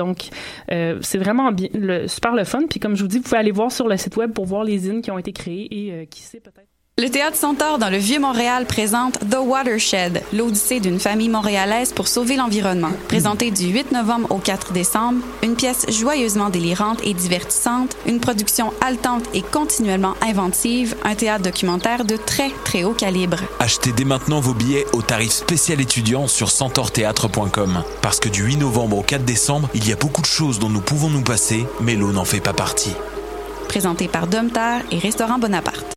Donc, c'est vraiment bien, le, super le fun. Puis comme je vous dis, vous pouvez aller voir sur le site web pour voir les zines qui ont été créées et qui sait peut-être. Le Théâtre Centaure dans le Vieux-Montréal présente The Watershed, l'odyssée d'une famille montréalaise pour sauver l'environnement. Présenté du 8 novembre au 4 décembre, une pièce joyeusement délirante et divertissante, une production haletante et continuellement inventive, un théâtre documentaire de très très haut calibre. Achetez dès maintenant vos billets au tarif spécial étudiant sur centaurthéâtre.com. Parce que du 8 novembre au 4 décembre, il y a beaucoup de choses dont nous pouvons nous passer, mais l'eau n'en fait pas partie. Présenté par Domtar et Restaurant Bonaparte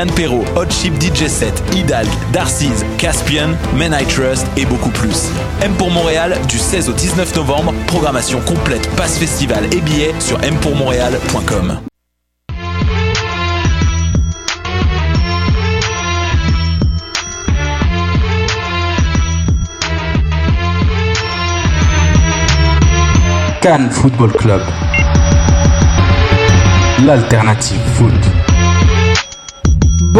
Perrault, Hot Chip DJ Set, Hidalg, Darcy's, Caspian, Men I Trust et beaucoup plus. M pour Montréal du 16 au 19 novembre, programmation complète, passe festival et billets sur mpourmontréal.com. Cannes Football Club. L'alternative foot.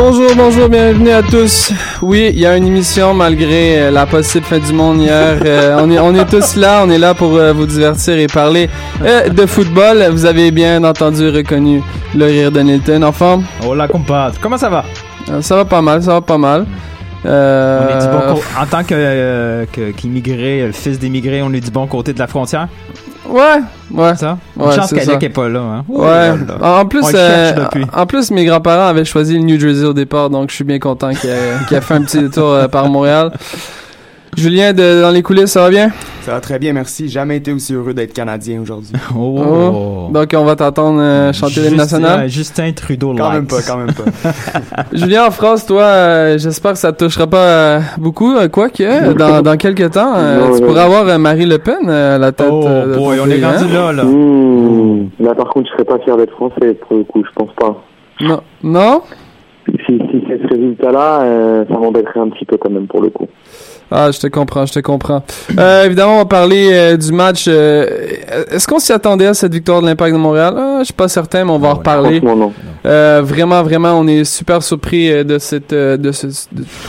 Bonjour, bonjour, bienvenue à tous. Oui, il y a une émission malgré euh, la possible fin du monde hier. Euh, on, est, on est tous là, on est là pour euh, vous divertir et parler de football. Vous avez bien entendu, reconnu le rire de Nilton. En forme? Hola, compadre. Comment ça va? ça va pas mal, ça va pas mal. en tant qu'immigré, que, fils d'immigré, on est du bon côté de la frontière? Ouais, ouais. Ça? Ouais, chance qu'elle est pas là. Hein? Ouais. En plus, euh, en plus, mes grands-parents avaient choisi le New Jersey au départ, donc je suis bien content qu'il ait, ait, fait un petit tour euh, par Montréal. Julien, de, dans les coulisses, ça va bien? Ça va très bien, merci. Jamais été aussi heureux d'être Canadien aujourd'hui. Oh. oh. Donc, on va t'entendre euh, chanter l'hymne national. Justin Trudeau Quand même pas, quand même pas. Julien, en France, toi, euh, j'espère que ça te touchera pas euh, beaucoup, quoi que, dans, dans quelques temps, tu pourras avoir Marie Le Pen à la tête oh, boy, on est rendu hein? là, là. Mmh. Là, par contre, je serais pas fier d'être français, pour le coup, je pense pas. Non? Non? Si, si c'est ce résultat-là, ça m'embêterait un petit peu quand même, pour le coup. Ah, je te comprends, je te comprends. Euh, évidemment, on va parler euh, du match. Euh, est-ce qu'on s'y attendait à cette victoire de l'Impact de Montréal? Ah, je suis pas certain, mais on va en reparler. Euh, vraiment, vraiment, on est super surpris de cette, de ce,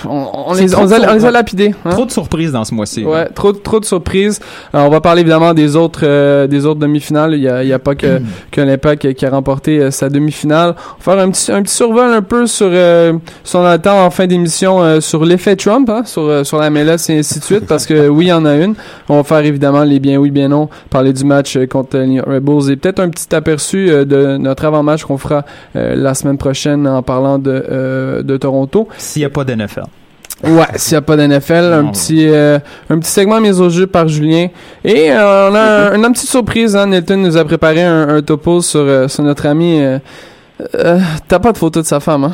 on, les, on, les, a lapidés. Hein? Trop de surprises dans ce mois-ci. Ouais, trop, trop de surprises. Alors, on va parler évidemment des autres, des autres demi-finales. Il y a, il y a pas que, que l'Impact qui a remporté sa demi-finale. On va faire un petit, un petit survol un peu sur, sur on attend en fin d'émission sur l'effet Trump, hein, sur, sur la MLS et ainsi de suite, parce que oui, il y en a une. On va faire évidemment les bien oui, bien non, parler du match euh, contre les Rebels et peut-être un petit aperçu euh, de notre avant-match qu'on fera euh, la semaine prochaine en parlant de, de Toronto. S'il n'y a pas d'NFL. Ouais, s'il n'y a pas d'NFL, un petit un petit segment mis au jeu par Julien. Et on a une petite surprise, hein. Nelton nous a préparé un, topo sur, sur notre ami euh, T'as pas de photo de sa femme, hein?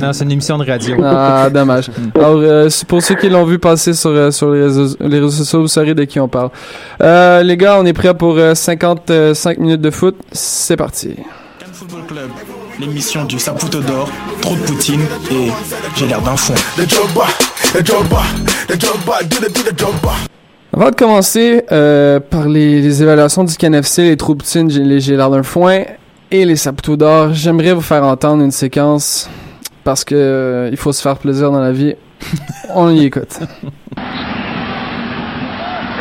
non, c'est une émission de radio. Ah, dommage. Alors, euh, pour ceux qui l'ont vu passer sur, euh, sur les, réseaux, les réseaux sociaux, vous saurez de qui on parle. Euh, les gars, on est prêts pour 55 minutes de foot. C'est parti. Football Club, l'émission du Saputo d'or, trop de poutine et j'ai l'air d'un fond. Avant de commencer euh, par les, les, évaluations du CNFC, les trop poutines, j'ai l'air d'un foin et les Saputo d'or, j'aimerais vous faire entendre une séquence parce que euh, il faut se faire plaisir dans la vie. On y écoute.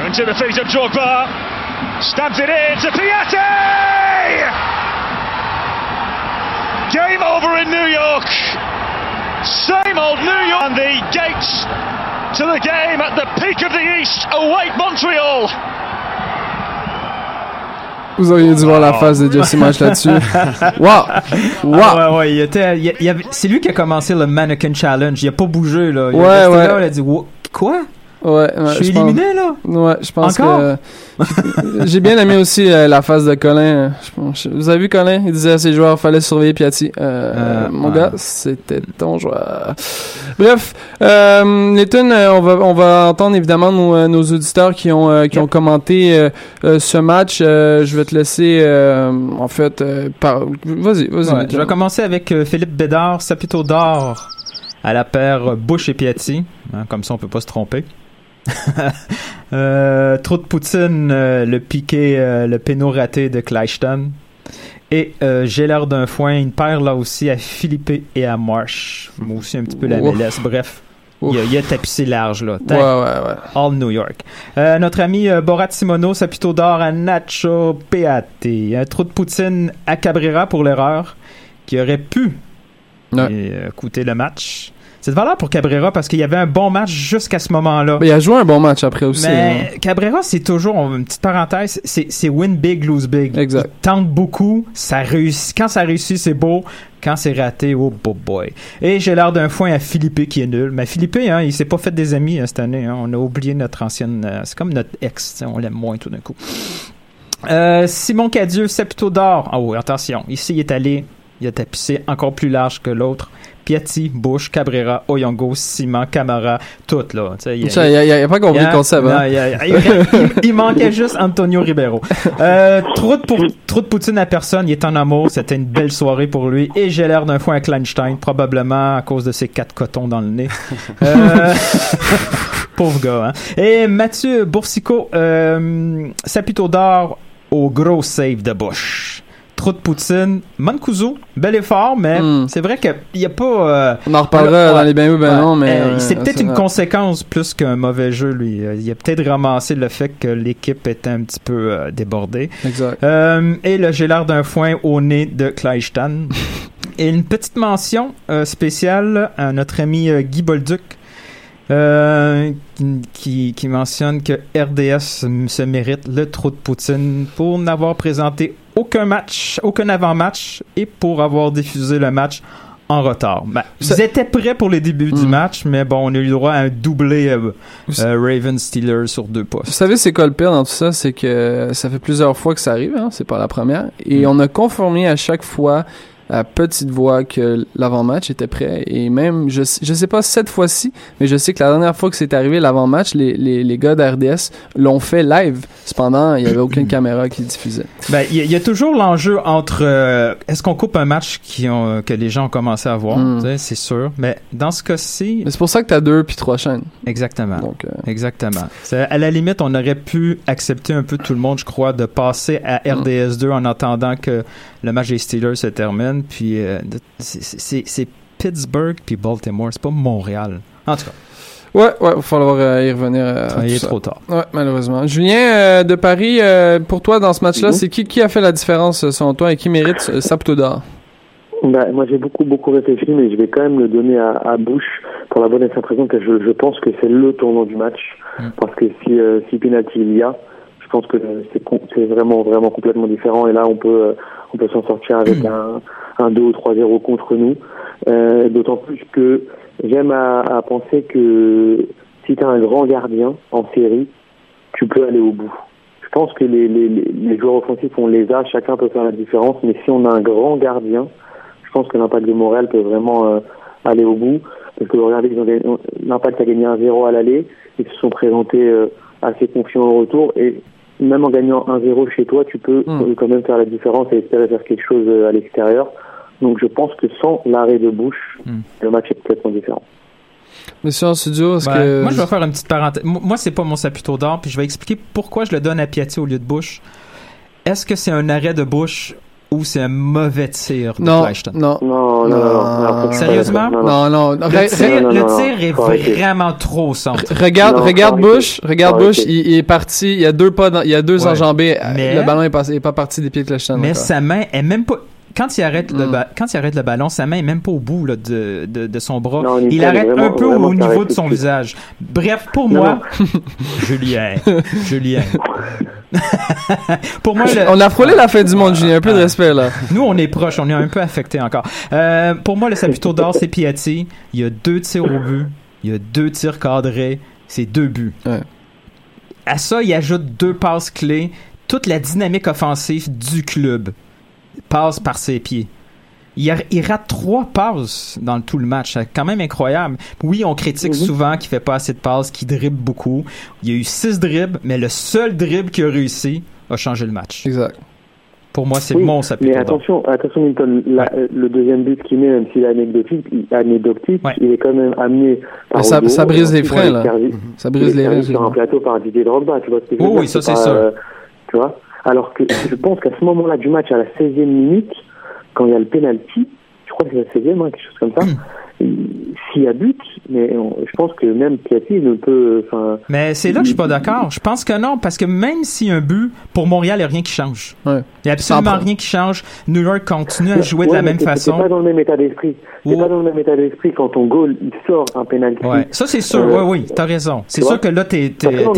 Into the feet of Drogba. Stabs it in to Piatti! Game over in New York. Same old New York. And the gates to the game at the peak of the East await Montreal. Vous auriez dû voir la face de Jesse Marsh là-dessus. Wow! Wow! Ah ouais, ouais, il était, il, il avait, c'est lui qui a commencé le Mannequin Challenge. Il a pas bougé, là. Il ouais, ouais. Là, il a dit, quoi? Ouais, ouais, Je suis pense- éliminé, là? Ouais, je pense Encore? que. J'ai bien aimé aussi euh, la phase de Colin. Je pense- Vous avez vu Colin? Il disait à ses joueurs fallait surveiller Piatti. Euh, Euh, mon ouais. gars, c'était ton joueur. Bref, euh, les tunes, euh, on va on va entendre évidemment nos, nos auditeurs qui ont euh, qui ont commenté euh, euh, ce match. Euh, je vais te laisser euh, en fait euh, par. Vas-y, vas-y. Ouais, je vais commencer avec euh, Philippe Bédard, Saputo d'or à la paire Bush et Piatti. Hein, comme ça, on peut pas se tromper. euh, trop de Poutine, euh, le piqué, euh, le péno raté de Cleichton. Et euh, j'ai l'air d'un foin, une paire là aussi à Philippe et à Marsh. Moi aussi un petit peu la. MLS. Bref, il y a, il a tapissé large là. Ouais, ouais, ouais. All New York. Euh, notre ami euh, Borat Simono, Sapito d'or à Nacho Peate. Un trou de Poutine à Cabrera pour l'erreur qui aurait pu euh, coûter le match. C'est de valeur pour Cabrera parce qu'il y avait un bon match jusqu'à ce moment-là. Ben, il a joué un bon match après aussi. hein. Mais Cabrera, c'est toujours, une petite parenthèse, c'est win big, lose big. Exact. Il tente beaucoup, ça réussit. Quand ça réussit, c'est beau. Quand c'est raté, oh boy, boy. Et j'ai l'air d'un foin à Philippe qui est nul. Mais Philippe, hein, il s'est pas fait des amis hein, cette année. hein. On a oublié notre ancienne. euh, c'est comme notre ex, on l'aime moins tout d'un coup. Euh, Simon Cadieux, Septo d'or. Ah oui, attention. Ici, il est allé, il a tapissé encore plus large que l'autre. Piatti, Bush, Cabrera, Oyongo, Simon, Camara, toutes là. Il y a- pas compris le concept, hein. il y a- il, il- il manquait juste Antonio Ribeiro. Euh, trop, de pour- trop de poutine à personne, il est en amour, c'était une belle soirée pour lui. Et j'ai l'air d'un foin à Kleinstein, probablement à cause de ses quatre cotons dans le nez. Euh, pauvre gars. Hein. Et Mathieu Boursico, euh, Sapito d'or au gros save de Bush. Trop de poutine. Mancuso, bel effort, mais c'est vrai qu'il n'y a pas... euh, Hmm. On en reparlera dans les ben oui, ben non, mais, euh, euh, c'est peut-être une conséquence plus qu'un mauvais jeu, lui. Il a peut-être ramassé le fait que l'équipe était un petit peu euh, débordée. Exact. Et le j'ai l'air d'un foin au nez de Kleistan. et une petite mention spéciale à notre ami Guy Bolduc. Euh, qui, qui mentionne que RDS se mérite le trou de Poutine pour n'avoir présenté aucun match, aucun avant-match et pour avoir diffusé le match en retard. Ben, ils étaient prêts pour les débuts du match, mais bon, on a eu le droit à un doublé euh, euh, Ravens Steelers sur deux postes. Vous savez, c'est quoi le pire dans tout ça? C'est que ça fait plusieurs fois que ça arrive, hein? c'est pas la première. Et on a conformé à chaque fois à petite voix que l'avant-match était prêt. Et même, je, je sais pas cette fois-ci, mais je sais que la dernière fois que c'est arrivé l'avant-match, les, les, les gars d'RDS l'ont fait live. Cependant, il y avait aucune caméra qui diffusait. Ben, il y, a- il y a toujours l'enjeu entre euh, est-ce qu'on coupe un match qui ont, que les gens ont commencé à voir, Mm. tu sais, c'est sûr. Mais dans ce cas-ci, Mais c'est pour ça que t'as deux puis trois chaînes. Exactement. Donc, euh, Exactement. À la limite, on aurait pu accepter un peu tout le monde, je crois, de passer à RDS2 en attendant que le match des Steelers se termine. Puis euh, c'est- Pittsburgh puis Baltimore, c'est pas Montréal. En tout cas. Ouais, ouais, il va falloir euh, y revenir. euh, à Ah, il est ça. trop tard. Ouais, malheureusement. Julien euh, de Paris, euh, pour toi dans ce match-là, Mhm. c'est qui qui a fait la différence selon toi et qui mérite euh, Saputo d'or? Bah, moi, j'ai beaucoup, beaucoup réfléchi, mais je vais quand même le donner à, à Bush pour la bonne et simple raison que je, je pense que c'est le tournant du match. Parce que si, euh, si penalty il y a, pense que c'est, vraiment, vraiment complètement différent. Et là, on peut, euh, on peut s'en sortir avec un, un 2 ou 3-0 contre nous. Euh, d'autant plus que j'aime à, à penser que si tu as un grand gardien en série, tu peux aller au bout. Je pense que les, les, les les joueurs offensifs, on les a, chacun peut faire la différence, mais si on a un grand gardien, je pense que l'impact de Montréal peut vraiment euh, aller au bout. Parce que regardez, l'impact a gagné un 0 à l'aller, ils se sont présentés euh, assez confiants au retour, et même en gagnant 1-0 chez toi, tu peux euh, quand même faire la différence et espérer faire quelque chose euh, à l'extérieur. Donc je pense que sans l'arrêt de bouche, le match est complètement différent. Monsieur en studio, est-ce Ben, que... Moi, je vais faire une petite parenthèse. Moi, c'est pas mon saputo d'or, puis je vais expliquer pourquoi je le donne à Piatti au lieu de Bush. Est-ce que c'est un arrêt de Bush ou c'est un mauvais tir de Non, non. Non, non, non. non. Sérieusement? Non, non. Le tir, non, le non, non. tir est vraiment trop centre. Regarde, Non, regarde. Bush, regarde Bush, il, il est parti, il y a deux pas, dans- il y a deux Ouais. enjambées, Mais- le ballon est, passé, est pas parti des pieds de Clechton. Mais encore. sa main est même pas. Quand il arrête le Mm. ba- quand il arrête le ballon, sa main est même pas au bout là, de, de, de son bras. Non, il arrête vraiment- un peu au niveau de son visage. Bref, pour Non, moi, Julien, Julien. pour moi, le- On a frôlé la fin du monde, Julien, un peu de respect, là. Nous, on est proche, on est un peu affecté encore. Euh, pour moi, le Saputo d'or, c'est Piatti. Il y a deux tirs au but, il y a deux tirs cadrés. c'est deux buts. À ça, il ajoute deux passes clés. Toute la dynamique offensive du club passe par ses pieds. Il, a- il rate trois passes dans tout le match. C'est quand même incroyable. Oui, on critique souvent qu'il fait pas assez de passes, qu'il dribble beaucoup. Il y a eu six dribbles, mais le seul dribble qui a réussi a changé le match. Exact. Pour moi, c'est Oui, mon Saputo Mais attention, attention Milton, la- le deuxième but qu'il met, même s'il est anecdotique, il, anecdotique il est quand même amené par ça- ça brise les freins, là. servi- Mhm. Ça brise il est les servi reins, sur un plateau par Didier Drogba, tu vois ce que je veux Oh dire oui, ça, c'est sûr. euh, tu vois Alors que je pense qu'à ce moment-là du match, à la 16e minute, quand il y a le penalty, je crois que c'est la 16e, hein, quelque chose comme ça, Hmm. il- s'il y a but, mais on- je pense que même Piatti ne peut... Mais c'est là que je suis pas d'accord. Je pense que non, parce que même s'il y a un but, pour Montréal, il n'y a rien qui change. Il n'y a absolument rien qui change. New York continue à jouer de la même façon. C'est pas dans le même état d'esprit. C'est pas dans le même état d'esprit quand ton goal il sort un penalty. Ouais. Ça, c'est sûr. Euh, oui, oui, t'as raison. C'est sûr que là, t'es,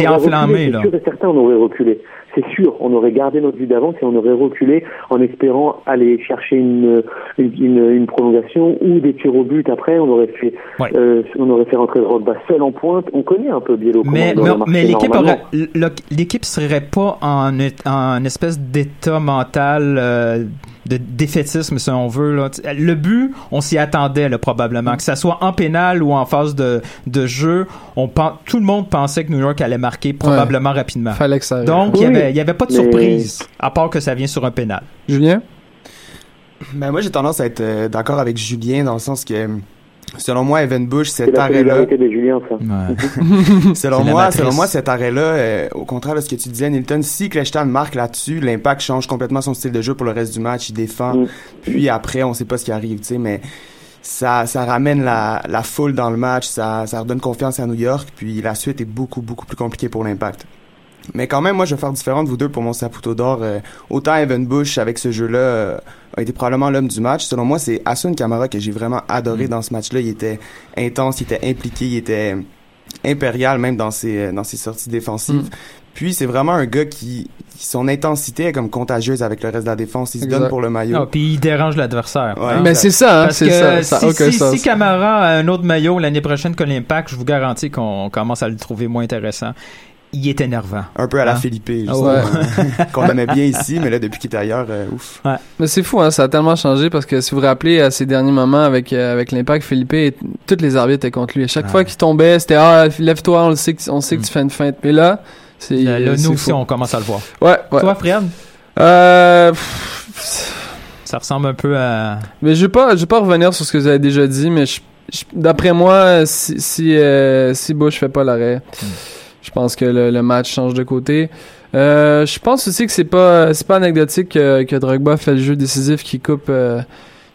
enflammé, reculé, là. C'est sûr et certain, on aurait reculé. C'est sûr, on aurait gardé notre vue d'avance et on aurait reculé en espérant aller chercher une, une, une, une prolongation ou des tirs au but après. On aurait fait, euh, on aurait fait rentrer Drogba seul en pointe. On connaît un peu Biello. Mais, mais, mais l'équipe l'équipe serait pas en, en espèce d'état mental euh, de défaitisme, si on veut. Là. Le but, on s'y attendait là, probablement. Que ça soit en pénal ou en phase de, de jeu, on tout le monde pensait que New York allait marquer probablement rapidement. Fallait que ça arrive. Donc, il n'y Oui, avait, il y avait pas de mais- surprise, à part que ça vient sur un pénal. Julien? Ben moi j'ai tendance à être euh, d'accord avec Julien dans le sens que selon moi Evan Bush C'est cet la arrêt-là solidarité de Julien, ça. selon C'est la moi matrice. selon moi cet arrêt-là euh, au contraire de ce que tu disais Nilton si Kleshtan marque là-dessus l'impact change complètement son style de jeu pour le reste du match il défend Mm. puis après on sait pas ce qui arrive tu sais mais ça, ça ramène la, la foule dans le match, ça, ça redonne confiance à New York, puis la suite est beaucoup, beaucoup plus compliquée pour l'impact. Mais quand même, moi, je vais faire différent de vous deux pour mon Saputo d'or. Euh, autant Evan Bush, avec ce jeu-là, euh, a été probablement l'homme du match. Selon moi, c'est Asun Kamara que j'ai vraiment adoré dans ce match-là. Il était intense, il était impliqué, il était impérial même dans ses, euh, dans ses sorties défensives. Puis, c'est vraiment un gars qui, qui- son intensité est comme contagieuse avec le reste de la défense. Il se Exact. donne pour le maillot. Ah, puis il dérange l'adversaire. Ouais, Mais c'est ça, hein, Parce c'est que ça, si, aucun si, sens. si Camara a un autre maillot l'année prochaine que l'Impact, je vous garantis qu'on commence à le trouver moins intéressant. Il est énervant. Un peu à la Hein? Philippe, Ah justement, ouais. euh, qu'on aimait bien ici, mais là, depuis qu'il est ailleurs, euh, ouf. Mais c'est fou, hein, ça a tellement changé parce que si vous vous rappelez à ces derniers moments avec euh, avec l'impact, Philippe, et toutes les arbitres étaient contre lui. À chaque fois qu'il tombait, c'était ah lève-toi, on le sait, que, on sait que tu fais une feinte. Mais là, c'est Là, nous aussi, fou. on commence à le voir. Ouais, ouais. Toi, Fred? Euh, Ça ressemble un peu à... Mais je vais pas, je vais pas revenir sur ce que vous avez déjà dit, mais je- je- d'après moi, si si, euh, si Bush fait pas l'arrêt, je pense que le, le match change de côté. Euh, je pense aussi que c'est pas c'est pas anecdotique que, que Drogba fait le jeu décisif qui coupe. euh,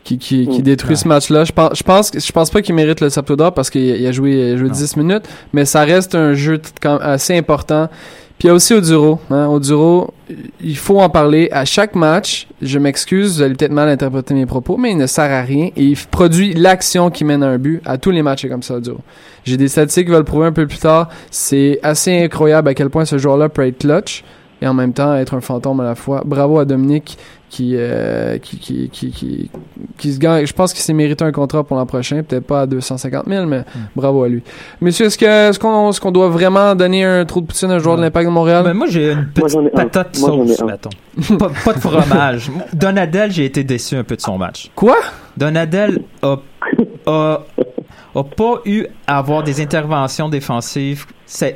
qui, qui, qui détruit ce match-là. Je pense, je pense, je pense pas qu'il mérite le Sapto d'or parce qu'il il a joué, il a joué 10 minutes, mais ça reste un jeu quand assez important. Puis il y a aussi Oduro. Hein. Oduro, il faut en parler à chaque match. Je m'excuse, vous allez peut-être mal interpréter mes propos, mais il ne sert à rien et il produit l'action qui mène à un but. À tous les matchs, comme ça, Oduro. J'ai des statistiques qui vont le prouver un peu plus tard. C'est assez incroyable à quel point ce joueur-là peut être clutch et en même temps être un fantôme à la fois. Bravo à Dominique qui euh, qui, qui, qui, qui, qui se gagne. Je pense qu'il s'est mérité un contrat pour l'an prochain, peut-être pas à 250 000, mais bravo à lui. Monsieur, est-ce que est-ce qu'on est-ce qu'on doit vraiment donner un trou de poutine à un joueur de l'Impact de Montréal? Ben, moi, j'ai une petite patate Moi, sauce, mettons. pas, pas de fromage. Donadel, j'ai été déçu un peu de son match. Quoi? Donadel a, a, a pas eu à avoir des interventions défensives.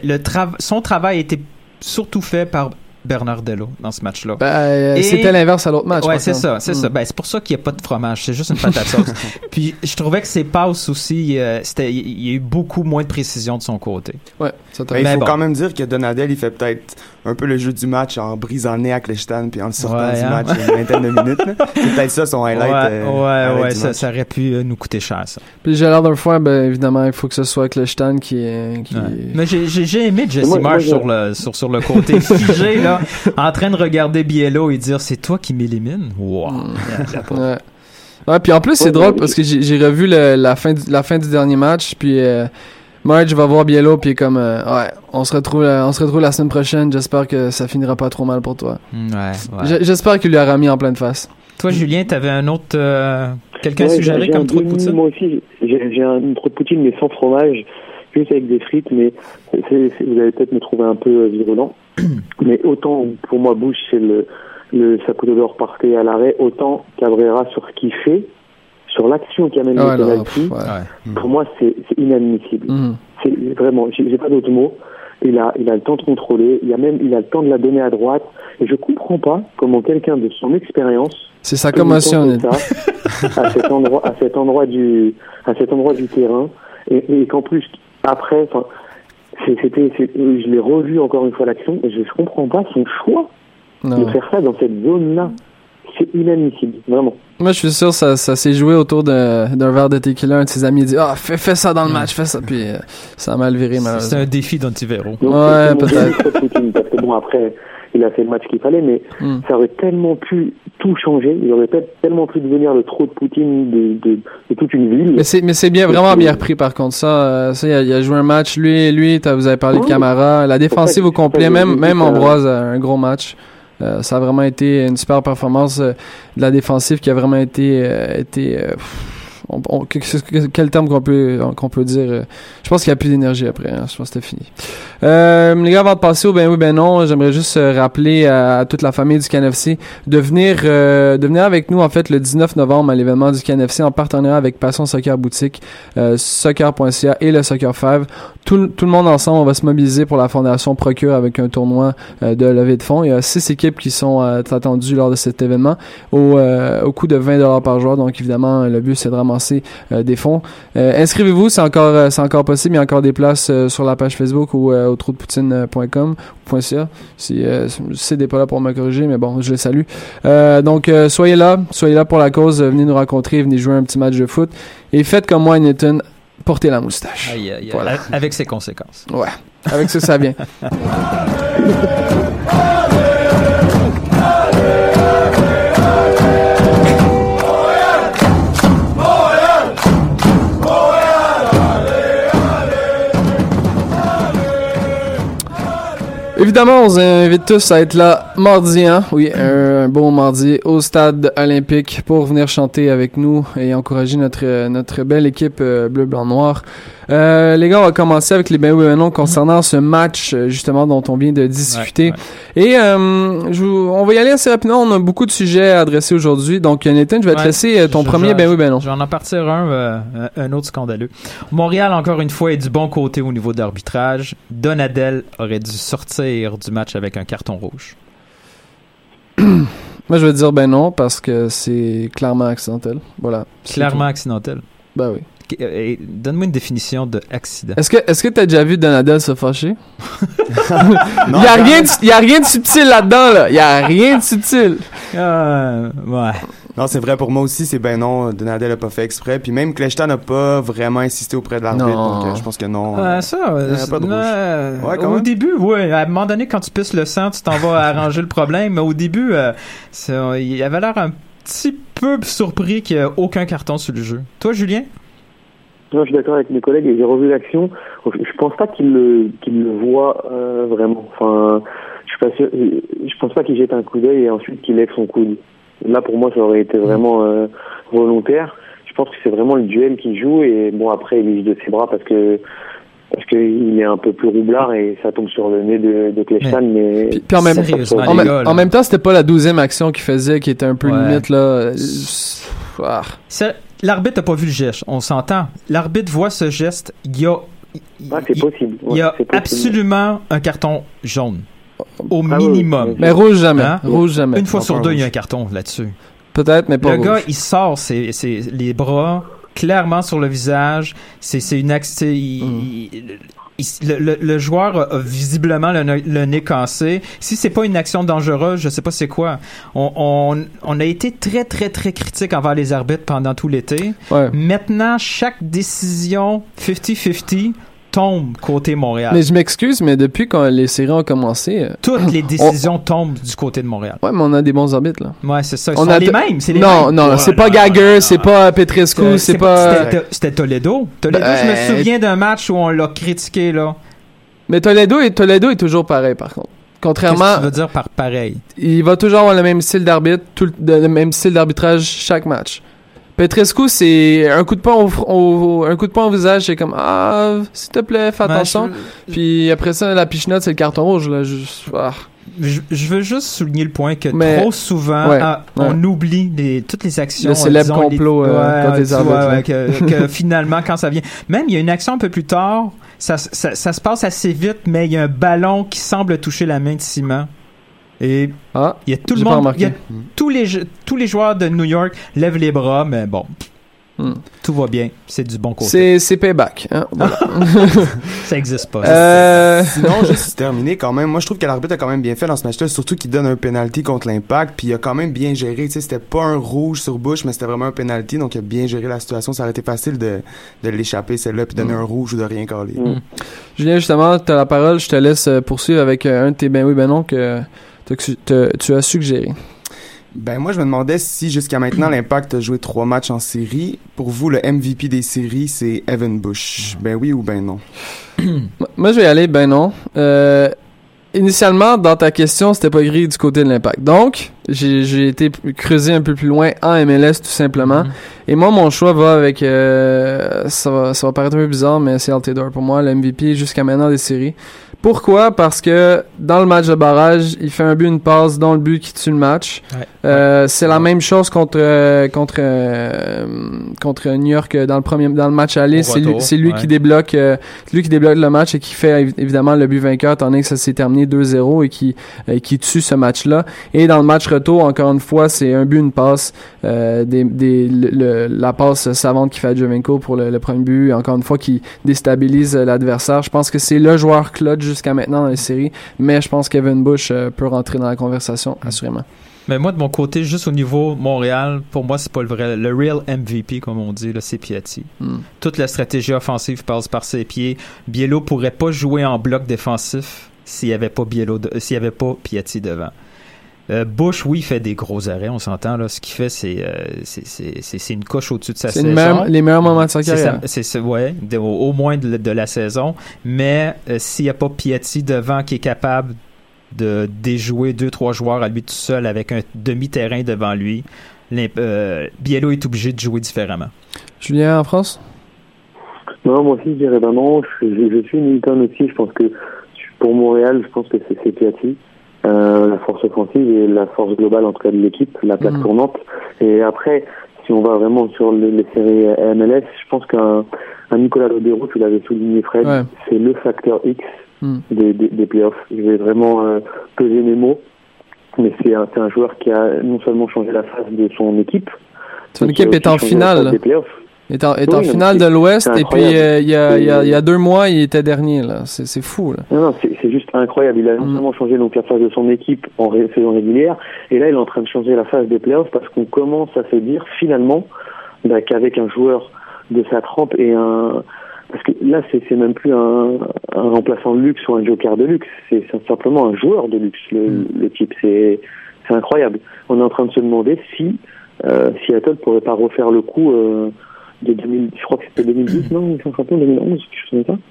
Le trav- son travail a été surtout fait par Bernardello dans ce match-là. Ben, euh, Et- c'était l'inverse à l'autre match. Ouais, c'est ça, c'est Mm. ça. Ben, c'est pour ça qu'il n'y a pas de fromage. C'est juste une patate sauce. Puis, je trouvais que ses passes aussi, euh, c'était, il y a eu beaucoup moins de précision de son côté. Ouais, ça Mais il faut bon. quand même dire que Donadel, il fait peut-être un peu le jeu du match en brisant le nez à Kleshtan puis en le sortant Ouais, du hein? match il y a une vingtaine de minutes. C'est peut-être ça son highlight. ouais, euh, ouais, ouais, ça, aurait pu euh, nous coûter cher, ça. Puis Gérard Darfoy, ben évidemment, il faut que ce soit Clechtan qui est. Qui... Mais j'ai, j'ai, j'ai aimé Jesse Marsh sur le, sur, sur le côté figé, là, en train de regarder Biello et dire c'est toi qui m'élimines? Wow. Ouais. Ouais, puis en plus, c'est Ouais, drôle ouais. parce que j'ai j'ai revu le- la, fin du, la fin du dernier match, puis euh, Marge va voir Biello, puis comme, euh, ouais, on se, retrouve, euh, on se retrouve la semaine prochaine, j'espère que ça finira pas trop mal pour toi. Ouais, ouais. J'- J'espère qu'il lui aura mis en pleine face. Toi, Julien, t'avais un autre. euh, quelqu'un Ouais, suggéré comme un trop de poutine? Moi aussi, j'ai un une trop de poutine, mais sans fromage, juste avec des frites, mais vous allez peut-être me trouver un peu euh, virulent. mais autant pour moi Bush c'est le le Saputo d'or parfait à l'arrêt, autant Cabrera sur ce qu'il fait, sur l'action qui amène Ouais, le non, penalty, ouais. pour moi c'est inadmissible. Mhm. C'est vraiment, j'ai pas d'autres mots. Il a, il a le temps de contrôler, il a même, il a le temps de la donner à droite. Et je comprends pas comment quelqu'un de son expérience C'est sa peut lui commotion, tenter ça à cet endroit, à cet endroit du, à cet endroit du terrain, et, et qu'en plus après, c'était, je l'ai revu encore une fois l'action, et je, je comprends pas son choix Non. de faire ça dans cette zone-là. C'est inadmissible, vraiment. Moi, je suis sûr que ça, ça s'est joué autour d'un verre de tequila. Un de ses amis dit Ah, fais, fais ça dans le match, fais ça. Puis euh, ça a mal viré, C'est malheureusement. un défi d'Antivero. Ouais, c'est peut-être. parce que bon, après, il a fait le match qu'il fallait, mais Hmm. ça aurait tellement pu tout changer. Il aurait peut-être tellement pu devenir le trop de Poutine de, de, de toute une ville. Mais c'est, c'est bien, vraiment bien repris par contre. Ça, euh, ça il, a, il a joué un match. Lui, lui vous avez parlé de. Camara. La défensive C'est au complet, c'est même, même que- Ambroise a un gros match. Euh, ça a vraiment été une super performance euh, de la défensive qui a vraiment été, euh, été euh, quel terme qu'on peut peut dire euh, je pense qu'il n'y a plus d'énergie après hein, je pense que c'était fini. Euh, les gars avant de passer au ben oui ben non j'aimerais juste euh, rappeler à, toute la famille du CanFC de venir de venir avec nous en fait le 19 novembre à l'événement du CanFC en partenariat avec Passion Soccer Boutique soccer.ca et le Soccer 5 tout, tout le monde ensemble on va se mobiliser pour la fondation Procure avec un tournoi de levée de fonds. Il y a six équipes qui sont attendues lors de cet événement au, au coût de 20 dollars par joueur. Donc évidemment le but c'est de ramasser euh, des fonds Euh, inscrivez-vous c'est encore euh, c'est encore possible. Il y a encore des places sur la page Facebook ou au trou-de-poutine.com .ca si c'est n'est pas là pour me corriger mais bon je les salue. Donc soyez là soyez là pour la cause. Venez nous rencontrer venez jouer un petit match de foot. Et faites comme moi Nathan portez la moustache. Aïe, aïe, aïe. Voilà. Avec ses conséquences. ouais avec ça ça vient Évidemment, on vous invite tous à être là mardi, hein? Oui, un, un bon mardi au stade olympique pour venir chanter avec nous et encourager notre euh, notre belle équipe euh, bleu, blanc, noir. Euh, les gars, on va commencer avec les ben oui, ben non concernant ce match justement dont on vient de discuter. Et euh, je vous- on va y aller assez rapidement. On a beaucoup de sujets à adresser aujourd'hui. Donc, Nathan, je vais te laisser ton Je- premier je- ben oui, ben non. Je vais en partir un, euh, un un autre scandaleux. Montréal, encore une fois, est du bon côté au niveau d'arbitrage. Donadel aurait dû sortir du match avec un carton rouge. Moi, je vais dire ben non parce que c'est clairement accidentel. Voilà. C'est Clairement tout. accidentel. Ben oui. Euh, Donne-moi une définition de accident. Est-ce que est-ce que t'as déjà vu Donadel se fâcher? Il y a rien de, il y a rien de subtil là-dedans là. Il y a rien de subtil. Euh, ouais. Non, c'est vrai pour moi aussi, c'est ben non, Donadel a pas fait exprès. Puis même Kleshtan n'a pas vraiment insisté auprès de l'arbitre, Non. donc euh, je pense que non. Ouais, ça, euh, Il y a pas de rouge. euh, Ouais, quand au même. début, ouais, à un moment donné, quand tu pisses le sang, tu t'en vas arranger le problème, mais au début, euh, euh, il avait l'air un petit peu surpris qu'il n'y ait aucun carton sur le jeu. Toi, Julien? Non, je suis d'accord avec mes collègues et j'ai revu l'action. Je pense pas qu'il le, qu'il le voit euh, vraiment. Enfin, je suis pas sûr. Je pense pas qu'il jette un coup d'œil et ensuite qu'il lève son coude. Là, pour moi, ça aurait été vraiment euh, volontaire. Je pense que c'est vraiment le duel qui joue et bon après il lise de ses bras parce que parce qu'il est un peu plus roublard et ça tombe sur le nez de, de mais, Puis, puis en même en, en temps, c'était pas la douzième action qu'il faisait qui était un peu Ouais. limite là. Ah. L'arbitre n'a pas vu le geste, on s'entend. L'arbitre voit ce geste, il y a, Ah, c'est possible. il y a Ouais, c'est possible. absolument un carton jaune. Au Ah oui, minimum. oui. Mais rouge jamais, Hein? rouge jamais. Une fois sur deux, il y a un carton là-dessus. Peut-être, mais pas Le rouge. gars, il sort ses, ses- les bras clairement sur le visage. C'est c'est une axe. Mm. le, le- le joueur a visiblement le, nez- le nez cassé. Si c'est pas une action dangereuse, je sais pas c'est quoi. On, on, on a été très très très critique envers les arbitres pendant tout l'été. Ouais. Maintenant, chaque décision 50-50 tombe côté Montréal. Mais je m'excuse, mais depuis quand les séries ont commencé, euh, Toutes les décisions tombent du côté de Montréal. ouais, mais on a des bons arbitres là. Ouais, c'est ça. Ils On sont a les t- mêmes. C'est les non, mêmes. non, Ouais, c'est pas non, Gagger, non, c'est non. pas Petrescu, c'est pas. C'était Toledo. Toledo, je me Ben, souviens d'un match où on l'a critiqué, là. Mais Toledo est, Toledo est toujours pareil, par contre. Qu'est-ce Contrairement, que tu veux dire par pareil? il va toujours avoir le même style d'arbitre, tout le, le même style d'arbitrage chaque match. Petrescu, c'est un coup de poing au, au- un coup de poing au visage, c'est comme ah, s'il te plaît, fais attention. je- Puis après ça, la pichenote, c'est le carton rouge là. Je, ah. Je, je veux juste souligner le point que Mais- trop souvent, Ouais, ah, ouais. on oublie les- toutes les actions. Le célèbre disons, complot, euh, ouais, les ouais, que, que finalement, quand ça vient. Même, il y a une action un peu plus tard, ça, ça, ça se passe assez vite, mais il y a un ballon qui semble toucher la main de Simon. Et Ah, il y a tout le monde, remarqué. il y a tous les, tous les joueurs de New York lèvent les bras, mais bon, Hmm. tout va bien, c'est du bon côté. c'est c'est payback. Hein? Voilà. Ça existe pas. Euh, Sinon, juste terminer quand même, moi je trouve que l'arbitre a quand même bien fait dans ce match-là, surtout qu'il donne un penalty contre l'impact, puis il a quand même bien géré, tu sais, c'était pas un rouge sur Bush, mais c'était vraiment un penalty, donc il a bien géré la situation, ça aurait été facile de, de l'échapper celle-là, puis donner un rouge ou de rien caler. Julien, justement, tu as la parole. Je te laisse euh, poursuivre avec euh, un de tes ben oui, ben non que t'as t'as- tu as suggéré. Ben moi je me demandais si jusqu'à maintenant l'impact a joué trois matchs en série. Pour vous, le MVP des séries, c'est Evan Bush. Ben oui ou ben non? Moi, je vais y aller, ben non. Euh, initialement, dans ta question, c'était pas gris du côté de l'impact. Donc, j'ai été creusé un peu plus loin en MLS, tout simplement. Et moi, mon choix va avec... euh, ça, va, ça va paraître un peu bizarre, mais c'est Altidore pour moi, le MVP jusqu'à maintenant des séries. Pourquoi? Parce que dans le match de barrage, il fait un but, une passe, dans le but qui tue le match. Ouais. Euh, c'est la même chose contre euh, contre euh, contre New York dans le premier dans le match aller. C'est lui, ouais. qui débloque euh, lui qui débloque le match et qui fait évi- évidemment le but vainqueur tandis que ça s'est terminé 2-0 et qui qui tue ce match-là. Et dans le match retour, encore une fois, c'est un but, une passe, des, des, le- le- la passe savante qui fait à Jovenko pour le, le premier but, encore une fois qui déstabilise l'adversaire. Je pense que c'est le joueur clutch jusqu'à maintenant dans les séries, mais je pense qu'Evan Bush euh, peut rentrer dans la conversation assurément. Mais moi, de mon côté, juste au niveau Montréal, pour moi, c'est pas le vrai. Le real MVP, comme on dit, c'est Piatti. Hmm. Toute la stratégie offensive passe par ses pieds. Biello pourrait pas jouer en bloc défensif s'il y avait pas Biello, s'il y avait pas Piatti devant. Euh, Bush, oui, fait des gros arrêts, on s'entend. Là, ce qu'il fait, c'est, euh, c'est, c'est, c'est, c'est une coche au-dessus de sa C'est saison. meilleur- les meilleurs moments de sa C'est carrière. C'est, c'est- ouais, de- au, au moins de, de la saison. Mais euh, s'il n'y a pas Piatti devant qui est capable de déjouer deux, trois joueurs à lui tout seul avec un demi-terrain devant lui, euh, Biello est obligé de jouer différemment. Julien en France? Non, moi aussi, je dirais non. Je, je, je suis militant aussi. Je pense que pour Montréal, je pense que c'est c'est Piatti. Euh, la force offensive et la force globale, en tout cas, de l'équipe, la plaque Mhm. tournante. Et après, si on va vraiment sur le- les séries MLS, je pense qu'un un Nicolas Lodero, tu l'avais souligné, Fred, Ouais. c'est le facteur X Hmm. des, des, des playoffs. Je vais vraiment euh, peser mes mots. Mais c'est un, c'est un joueur qui a non seulement changé la face de son équipe, Son équipe est en finale. Est en, est en finale de l'Ouest et puis euh, il y, a, il y, a, Et- il y a deux mois il était dernier là. C'est fou là. Non, non, c'est juste incroyable. Il a non seulement changé donc la phase de son équipe en ré- saison régulière, et là il est en train de changer la phase des playoffs parce qu'on commence à se dire finalement bah, qu'avec un joueur de sa trempe et un parce que là c'est même plus un, un remplaçant de luxe ou un joker de luxe, c'est simplement un joueur de luxe le, le type. C'est c'est incroyable. On est en train de se demander si euh, Seattle pourrait pas refaire le coup euh, de 2000, je crois que c'était 2010, non, ils sont champions 2011, quelque chose comme ça.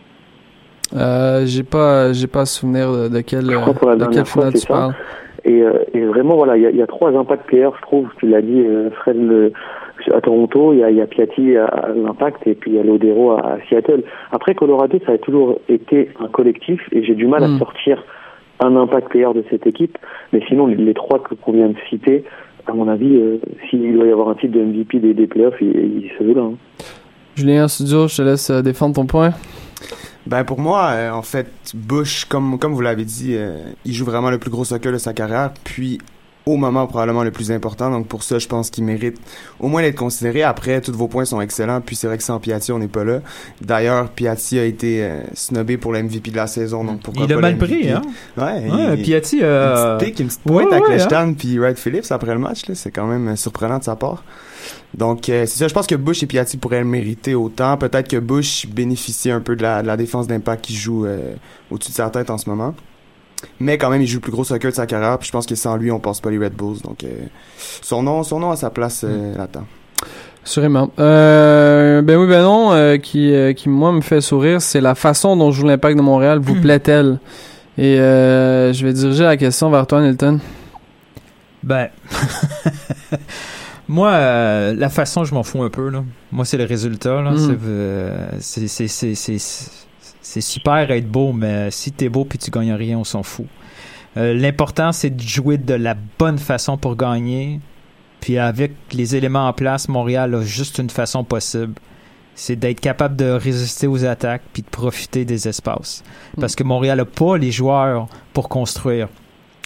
Euh, j'ai pas j'ai pas souvenir de, de quelle Je crois pour la de quelle dernière fois, tu parles. Et, euh, et vraiment, voilà, il y a, il y a trois impacts players, je trouve. Tu l'as dit, euh, Fred, le, à Toronto, il y a, y a Piatti à, l'impact et puis il y a Lodero à, à Seattle. Après, Colorado, ça a toujours été un collectif et j'ai du mal à sortir un impact player de cette équipe. Mais sinon, les, les trois que qu'on vient de citer, à mon avis, euh, s'il doit y avoir un titre de MVP des, des playoffs, il, il se joue là. hein. Julien en studio, je te laisse euh, défendre ton point. Ben pour moi, euh, en fait, Bush, comme comme vous l'avez dit, euh, il joue vraiment le plus gros soccer de sa carrière, puis au moment probablement le plus important. Donc pour ça, je pense qu'il mérite au moins d'être considéré. Après, tous vos points sont excellents. Puis c'est vrai que sans Piatti, on n'est pas là. D'ailleurs, Piatti a été euh, snobé pour le MVP de la saison. Donc pourquoi Il a pas mal pris, hein? Ouais. Ouais, il- Piatti, euh, Une petite une petite pointe ouais, hein. Puis Wright Phillips après le match. là. C'est quand même euh, surprenant de sa part. Donc, euh, c'est ça. Je pense que Bush et Piatti pourraient le mériter autant. Peut-être que Bush bénéficie un peu de la, de la défense d'impact qui joue euh, au-dessus de sa tête en ce moment. Mais quand même, il joue le plus gros soccer de sa carrière. Puis je pense que sans lui, on passe pas les Red Bulls. Donc, euh, son nom, son nom à sa place Mm. euh, là-dedans. Sûrement. Euh, ben oui, ben non, euh, qui, euh, qui moi me fait sourire, c'est la façon dont joue l'impact de Montréal. Vous plaît-elle? Et euh, je vais diriger la question vers toi, Nilton. Ben, Moi, euh, la façon, je m'en fous un peu. Là. Moi, c'est le résultat. Là. Mm. C'est, euh, c'est, c'est, c'est, c'est- c'est super être beau, mais si t'es beau puis tu gagnes rien, on s'en fout. Euh, l'important, c'est de jouer de la bonne façon pour gagner. Puis avec les éléments en place, Montréal a juste une façon possible. C'est d'être capable de résister aux attaques puis de profiter des espaces. Parce que Montréal n'a pas les joueurs pour construire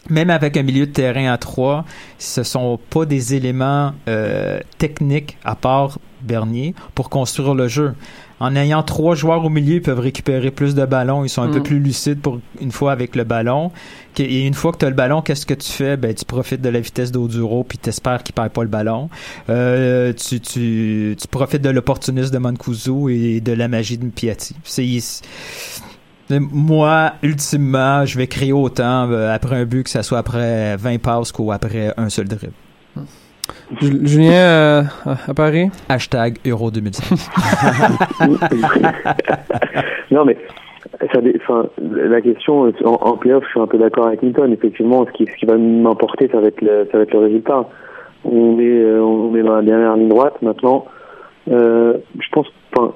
même avec un milieu de terrain à trois, ce sont pas des éléments euh, techniques à part Bernier pour construire le jeu. En ayant trois joueurs au milieu, ils peuvent récupérer plus de ballons. Ils sont un Mm. peu plus lucides pour une fois avec le ballon. Et une fois que tu as le ballon, qu'est-ce que tu fais? Ben, tu profites de la vitesse d'Oduro puis t'espères qu'il perd pas le ballon. Euh, tu, tu, tu profites de l'opportunisme de Mancuso et de la magie de Piatti. C'est, Moi, ultimement, je vais créer autant euh, après un but que ça soit après 20 passes qu'au après un seul dribble. Ju- Julien, euh, à à Paris? Hashtag Euro 2006. non, mais ça, enfin, la question en, en playoff, je suis un peu d'accord avec Newton. Effectivement, ce qui, ce qui va m'importer, ça va être le, ça va être le résultat. On est, euh, on est dans la dernière ligne droite maintenant. Euh, je pense, enfin,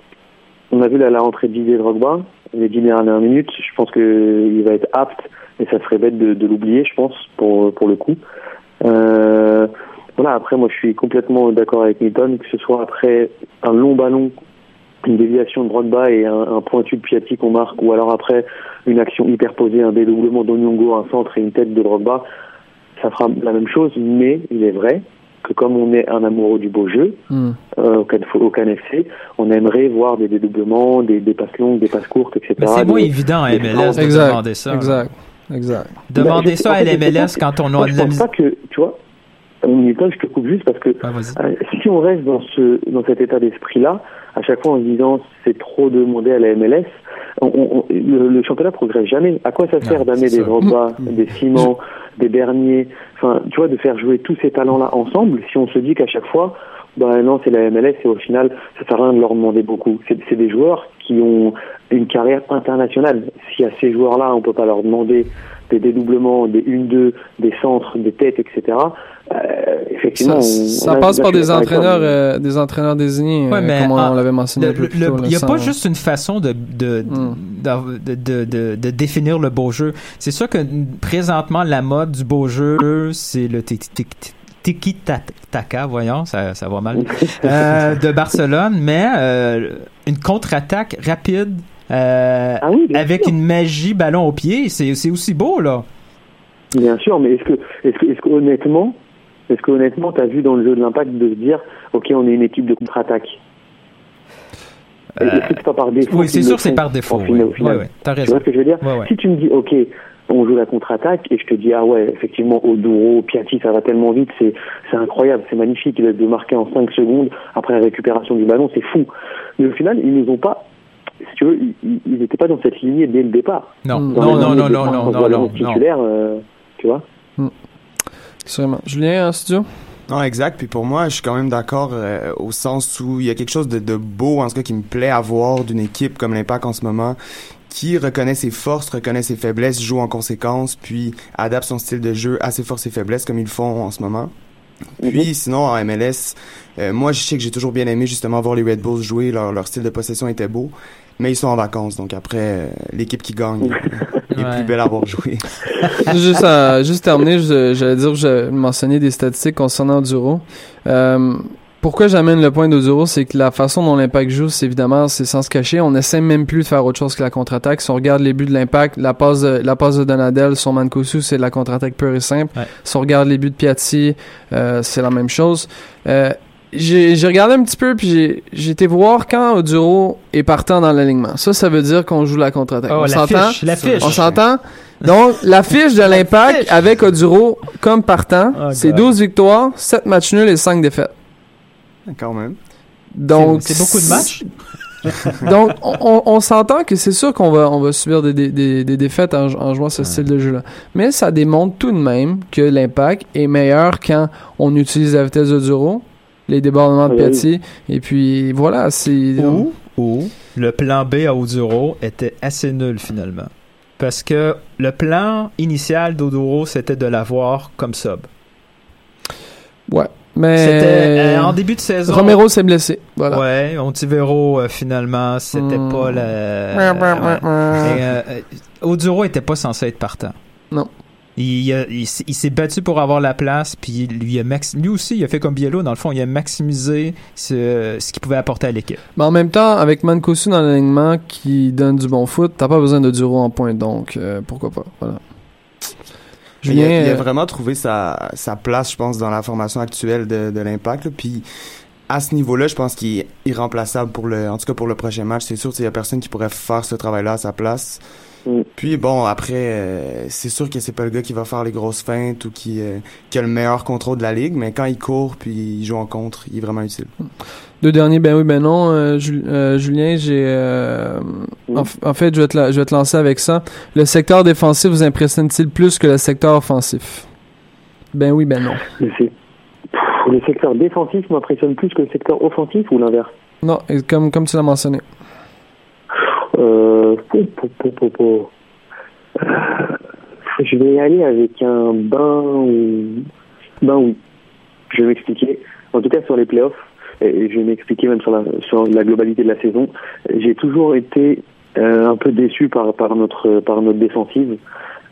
on a vu la, la rentrée de Didier Drogba, les dix dernières minutes. Je pense que il va être apte et ça serait bête de, de l'oublier, je pense, pour pour le coup. Euh, voilà. Après, moi, je suis complètement d'accord avec Newton, que ce soit après un long ballon une déviation de Drogba et un, un pointu de Piatti qu'on marque, ou alors après une action hyper posée, un dédoublement d'Onyongo, un centre et une tête de Drogba, ça fera la même chose, mais il est vrai que comme on est un amoureux du beau jeu, Hmm. euh, au, Can- au CanFC, on aimerait voir des dédoublements, des, des passes longues, des passes courtes, etc. Mais c'est moins évident à MLS de Exact, demander ça. exact, exact. Demander Bah, je- ça en à fait, l'MLS pense que- quand on a je la pense mise- pas que, tu vois, Newton, je te coupe juste parce que euh, si on reste dans ce dans cet état d'esprit-là, à chaque fois en se disant c'est trop demandé à la MLS, on, on- le, le championnat progresse jamais. À quoi ça sert d'amener des Drogba, des Simon, des Bernier, enfin, tu vois, de faire jouer tous ces talents-là ensemble si on se dit qu'à chaque fois, bah non, c'est la MLS et au final, ça sert à rien de leur demander beaucoup. C'est c'est des joueurs qui ont une carrière internationale. Si à ces joueurs-là, on peut pas leur demander des dédoublements, des 1-2, des centres, des têtes, etc. euh, effectivement, Ça, on- ça on a- passe par des entraîneurs, euh, des entraîneurs désignés, Ouais, euh, mais comme on, en- on l'avait mentionné le- un peu plus le- tôt. là, Il n'y a pas juste une façon de, de, Hmm. de, de, de, de définir le beau jeu. C'est sûr que présentement, la mode du beau jeu, c'est le ti- ti- ti- tiki-taka, voyons, ça, ça va mal, euh, de Barcelone, mais euh, une contre-attaque rapide euh, Ah avec une magie ballon au pied, c'est aussi beau, là. Bien sûr, mais est-ce que, est-ce que, est-ce que honnêtement, est-ce que honnêtement, t'as vu dans le jeu de l'impact de se dire, ok, on est une équipe de contre-attaque? Que c'est pas par défaut Euh, oui, c'est sûr c'est par défaut, oui. ouais, t'as Tu raison. vois ce que je veux dire? Ouais, ouais. Si tu me dis, ok, on joue la contre-attaque, et je te dis, ah ouais, effectivement, Oduro, Piatti, ça va tellement vite, c'est, c'est incroyable, c'est magnifique, il a de marquer en 5 secondes après la récupération du ballon, c'est fou. Mais au final, ils nous ont pas, si tu veux, ils- n'étaient pas dans cette lignée dès le départ. Non, Dans non, non, non, non, non, non, non, titulaire, euh, tu vois Sûrement. Julien, en studio? Non, exact. Puis pour moi, je suis quand même d'accord euh, au sens où il y a quelque chose de, de beau, en ce cas, qui me plaît à voir d'une équipe comme l'Impact en ce moment, qui reconnaît ses forces, reconnaît ses faiblesses, joue en conséquence, puis adapte son style de jeu à ses forces et faiblesses comme ils le font en ce moment. Puis sinon, en MLS, euh, moi, je sais que j'ai toujours bien aimé justement voir les Red Bulls jouer. Leur, leur style de possession était beau, mais ils sont en vacances. Donc après, euh, l'équipe qui gagne est Ouais. plus belle à voir jouer. juste, à, juste terminer, je- j'allais dire, je mentionnais des statistiques concernant Duro. Euh, pourquoi j'amène le point d'Oduro, c'est que la façon dont l'Impact joue, c'est évidemment, c'est sans se cacher. On essaie même plus de faire autre chose que la contre-attaque. Si on regarde les buts de l'Impact, la passe de, la passe de Donadel sur Mancosu, c'est de la contre-attaque pure et simple. Si on regarde les buts de Piatti, euh, c'est la même chose. J'ai regardé un petit peu, puis j'ai- été voir quand Oduro est partant dans l'alignement. Ça, ça veut dire qu'on joue la contre-attaque. Oh, on s'entend? On? Donc, la fiche de l'impact avec Oduro comme partant, Oh, c'est God. 12 victoires, 7 matchs nuls et 5 défaites. Quand même. Donc, C'est- beaucoup de matchs? Donc, on, on- on s'entend que c'est sûr qu'on va, on va subir des, des, des, des défaites en, en jouant ce style de jeu-là. Mais ça démontre tout de même que l'impact est meilleur quand on utilise la vitesse de Duro, les débordements de. Piatti, et puis voilà, c'est... Ou, ou le plan B à Oduro était assez nul finalement. Parce que le plan initial d'Oduro, c'était de l'avoir comme sub. Ouais. Mais C'était euh, en début de saison. Romero s'est blessé. Voilà. Ouais, Ontivero, euh, finalement, c'était Hmm. pas ouais. Et, euh, euh, Oduro était pas censé être partant. Non. Il, il, il s'est battu pour avoir la place, puis lui, a max- lui aussi, il a fait comme Biello, dans le fond, il a maximisé ce, ce qu'il pouvait apporter à l'équipe. Mais en même temps, avec Mancosu dans l'alignement qui donne du bon foot, t'as pas besoin de Duro en point, donc euh, pourquoi pas. Voilà. Il, a, il a euh, vraiment trouvé sa, sa place, je pense, dans la formation actuelle de, de l'Impact. Puis à ce niveau-là, je pense qu'il est irremplaçable pour le, en tout cas pour le prochain match. C'est sûr qu'il y a personne qui pourrait faire ce travail-là à sa place. Puis bon, après, euh, c'est sûr que c'est pas le gars qui va faire les grosses feintes ou qui, euh, qui a le meilleur contrôle de la ligue, mais quand il court puis il joue en contre, il est vraiment utile. Deux derniers, ben oui, ben non. euh, Ju- euh, Julien, j'ai. euh, en, fait, je vais, te la- je vais te lancer avec ça. Le secteur défensif vous impressionne-t-il plus que le secteur offensif? Ben oui, ben non. Le, sé- Pff, le secteur défensif m'impressionne plus que le secteur offensif ou l'inverse? Non, comme, comme tu l'as mentionné. Euh, je vais y aller avec un bain ou... Ben oui. Je vais m'expliquer. En tout cas, sur les playoffs, et je vais m'expliquer même sur la, globalité de la saison, j'ai toujours été euh, un peu déçu par, notre, par notre défensive,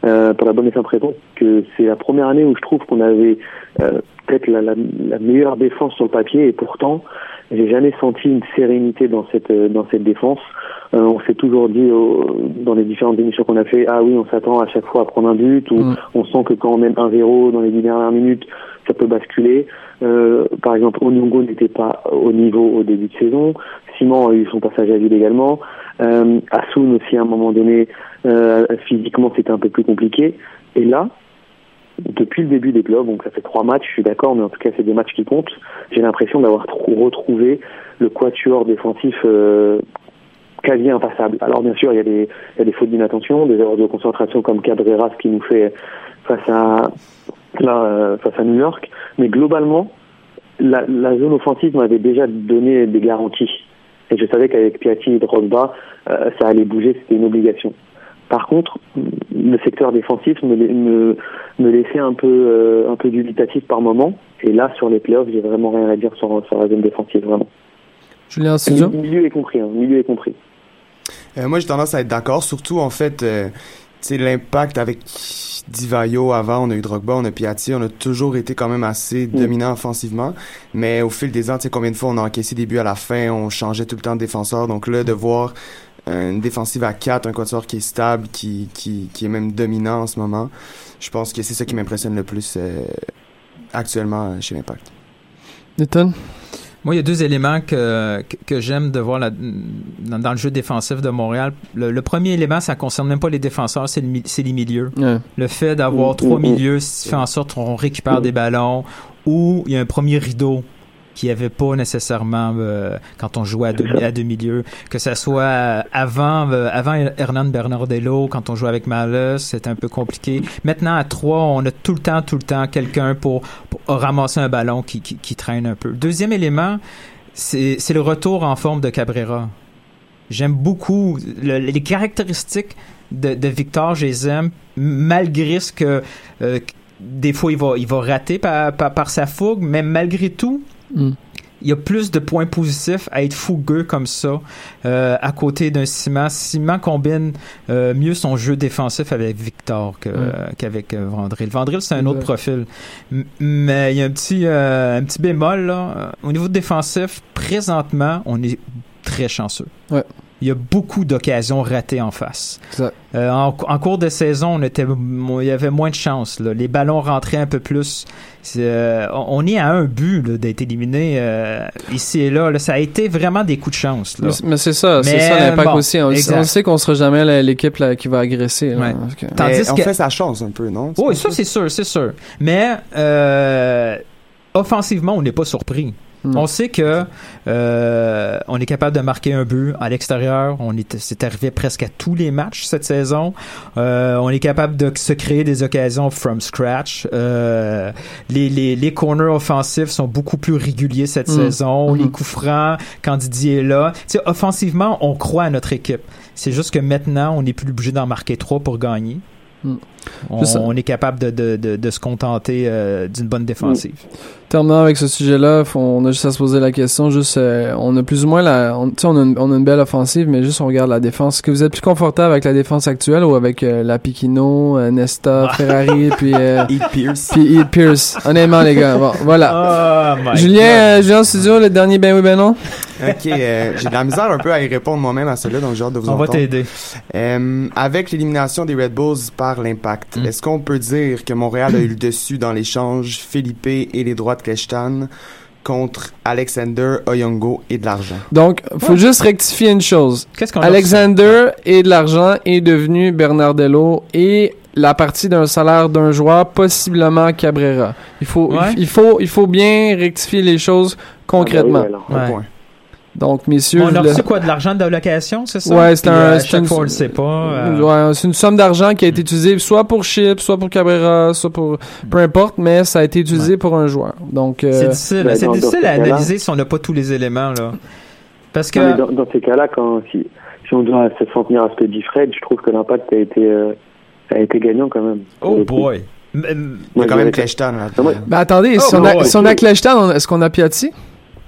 euh, pour la bonne et simple raison que c'est la première année où je trouve qu'on avait euh, peut-être la, la, meilleure défense sur le papier, et pourtant, j'ai jamais senti une sérénité dans cette, dans cette défense. Euh, on s'est toujours dit dans les différentes émissions qu'on a fait, ah oui, on s'attend à chaque fois à prendre un but, ou on sent que quand on mène 1-0 dans les dix dernières minutes, ça peut basculer. Euh, par exemple, Onyongo n'était pas au niveau au début de saison. Simon a eu son passage à vide également. Euh, Asun aussi, à un moment donné, euh, physiquement, c'était un peu plus compliqué. Et là, depuis le début des clubs, donc ça fait trois matchs, je suis d'accord, mais en tout cas c'est des matchs qui comptent. J'ai l'impression d'avoir trou- retrouvé le quatuor défensif euh, quasi impassable. Alors bien sûr, il y a des, il y a des fautes d'inattention, des erreurs de concentration comme Cabreras qui nous fait face à là, euh, face à New York, mais globalement, la, la zone offensive m'avait déjà donné des garanties. Et je savais qu'avec Piatti et Drogba, euh, ça allait bouger, c'était une obligation. Par contre, le secteur défensif me, la- me, me laissait un peu, euh, un peu dubitatif par moment. Et là, sur les playoffs, j'ai vraiment rien à dire sur, sur la zone défensive, vraiment. Julien Milieu est compris, hein, milieu est compris. Euh, moi, j'ai tendance à être d'accord. Surtout, en fait, euh, tu sais, l'impact avec Divayo avant, on a eu Drogba, on a Piatti, on a toujours été quand même assez dominant offensivement. Mais au fil des ans, tu sais, combien de fois on a encaissé des buts à la fin, on changeait tout le temps de défenseur. Donc là, de voir euh, une défensive à 4, un quatuor qui est stable, qui, qui, qui est même dominant en ce moment, je pense que c'est ça qui m'impressionne le plus euh, actuellement chez l'Impact. Nathan Moi, il y a deux éléments que, que, que j'aime de voir dans, dans le jeu défensif de Montréal. Le, le premier élément, ça concerne même pas les défenseurs, c'est le les milieux. Ouais. Le fait d'avoir trois milieux fait en sorte qu'on récupère des ballons ou il y a un premier rideau qui n'y avait pas nécessairement euh, quand on jouait à deux, à milieux. Que ça soit euh, avant, euh, avant Hernan Bernardello, quand on jouait avec Malus, c'était un peu compliqué. Maintenant, à trois, on a tout le temps, tout le temps quelqu'un pour, ramasser un ballon qui, qui, traîne un peu. Deuxième élément, c'est le retour en forme de Cabrera. J'aime beaucoup le- les caractéristiques de, de Victor, je les aime, malgré ce que euh, des fois il va, il va rater par, par, par sa fougue, mais malgré tout, Mm. il y a plus de points positifs à être fougueux comme ça euh, à côté d'un Simon. Simon combine euh, mieux son jeu défensif avec Victor que- Ouais. qu'avec euh, Vandril. Vandril, c'est un autre profil. M- Mais il y a un petit, un petit bémol. Là. Au niveau défensif, présentement, on est très chanceux. Ouais. Il y a beaucoup d'occasions ratées en face. Euh, en, en cours de saison, on était, il y avait moins de chance. là. Les ballons rentraient un peu plus. Euh, on on est à un but d'être éliminé euh, ici et là, là. Ça a été vraiment des coups de chance. Là. Mais, mais c'est ça, c'est ça l'impact bon, aussi. On, sait qu'on sera jamais l'équipe qui va agresser. là, Ouais. parce que- Tandis Mais on que- fait sa chance un peu, non? Oui, ça c'est sûr, c'est sûr. Mais euh, offensivement, on n'est pas surpris. On sait que euh, on est capable de marquer un but à l'extérieur. On est, c'est arrivé presque à tous les matchs cette saison. Euh, on est capable de se créer des occasions from scratch. Euh, les, les, les corners offensifs sont beaucoup plus réguliers cette Mm. saison. Mhm. Les coups francs, quand Didier est là. Tu sais, offensivement, on croit à notre équipe. C'est juste que maintenant, on n'est plus obligé d'en marquer trois pour gagner. Mm. On, on est capable de, de, de, de se contenter euh, d'une bonne défensive. Terminant avec ce sujet-là, on a juste à se poser la question. Juste, euh, on a plus ou moins la, on, tu sais, on a, une, on a une belle offensive, mais juste on regarde la défense. Est-ce que vous êtes plus confortable avec la défense actuelle ou avec euh, la Piquino, euh, Nesta, Ferrari, puis euh, Heath Pierce. puis Pierce? Honnêtement, les gars. Bon, voilà. Oh my Julien, euh, Julien Studio, le dernier ben oui ben non? Ok, euh, j'ai de la misère un peu à y répondre moi-même à cela, donc j'ai hâte de vous On va entendre. t'aider. Euh, avec l'élimination des Red Bulls par l'impact, Mm. est-ce qu'on peut dire que Montréal a eu le dessus dans l'échange Philippe et les droits de Kleshtan contre Alexander, Oyongo et de l'argent? Donc, faut juste rectifier une chose. Qu'est-ce qu'on Alexander et de l'argent est devenu Bernardello et la partie d'un salaire d'un joueur, possiblement Cabrera. Il faut, Ouais. il, il faut, il faut bien rectifier les choses concrètement. Ah oui, alors. Ouais. point. Donc, messieurs, On a le- reçu quoi de l'argent de location, c'est ça? Ouais, c'est un- À c'est chaque une- fois, on le sait pas. euh, Ouais, c'est une somme d'argent qui a été utilisée soit pour Chip, soit pour Cabrera, soit pour peu importe, mais ça a été utilisé pour un joueur. Donc, euh, C'est difficile, Ben, c'est difficile à analyser si on n'a pas tous les éléments là. Parce que Non, dans, dans ces cas-là, quand si, si on doit se tenir à ce que dit Fred, je trouve que l'impact a été euh, a été gagnant quand même. oh boy. Il y a Moi, quand même. Non, moi- ben attendez, si Oh, on a, ouais. si on a Kleshtan, on- est-ce qu'on a Piatti?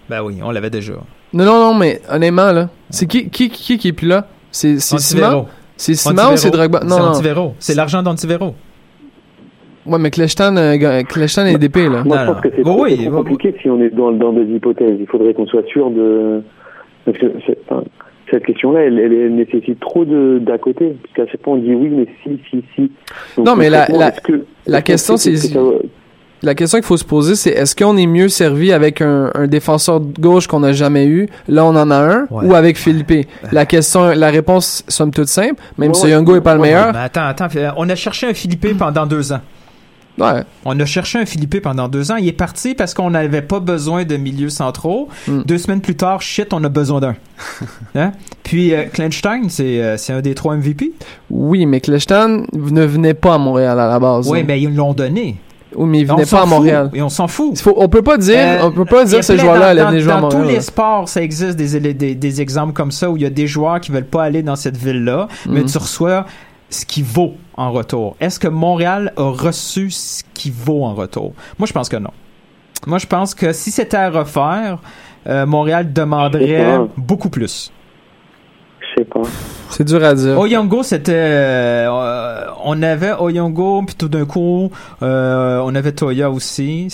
Ben oui, on l'avait déjà. Non, non, non, mais honnêtement, là, c'est qui, qui, qui, qui est plus là? C'est, Simon? Antivero. C'est Simon ou c'est Drogba? Non, C'est non. Antivero. C'est l'argent d'Antivero. Ouais, mais Kleshtan, euh, Kleshtan est DP, là. Moi, Non, je pense non. que c'est Bon, trop, oui, bon, compliqué si on est dans, dans des hypothèses. Il faudrait qu'on soit sûr de. Parce que enfin, cette question-là, elle, elle, elle nécessite trop de d'à côté. Parce qu'à chaque fois, on dit oui, mais si, si, si. Donc, Non, mais la- la- que- la question, c'est- ça- La question qu'il faut se poser, c'est est-ce qu'on est mieux servi avec un, un défenseur de gauche qu'on n'a jamais eu, là on en a un, Ouais. ou avec Philippe? La question, la réponse, somme toute simple, même Ouais, si ouais. Youngo est pas le Ouais, meilleur. Mais attends, attends. On a cherché un Philippe pendant deux ans. Ouais. On a cherché un Philippe pendant deux ans. Il est parti parce qu'on n'avait pas besoin de milieux centraux. Mm. Deux semaines plus tard, shit, on a besoin d'un. Hein? Puis euh, Kleinstein, c'est euh, c'est un des trois MVP. Oui, mais Kleshtan ne venait pas à Montréal à la base. Oui, hein. mais ils l'ont donné. Oui, mais il On venait s'en pas à fout. Montréal. Et on s'en fout. Faut- on peut pas dire, Euh, on peut pas dire a que ce plein joueur-là allait dans- venir jouer à Dans tous Montréal. les sports, ça existe des, des, des exemples comme ça où il y a des joueurs qui veulent pas aller dans cette ville-là, mais Mhm. tu reçois ce qui vaut en retour. Est-ce que Montréal a reçu ce qui vaut en retour? Moi, je pense que non. Moi, je pense que si c'était à refaire, euh, Montréal demanderait beaucoup plus. Je sais pas. C'est dur à dire. Oyongo, c'était... euh, on avait Oyongo, puis tout d'un coup, euh, on avait Toya aussi.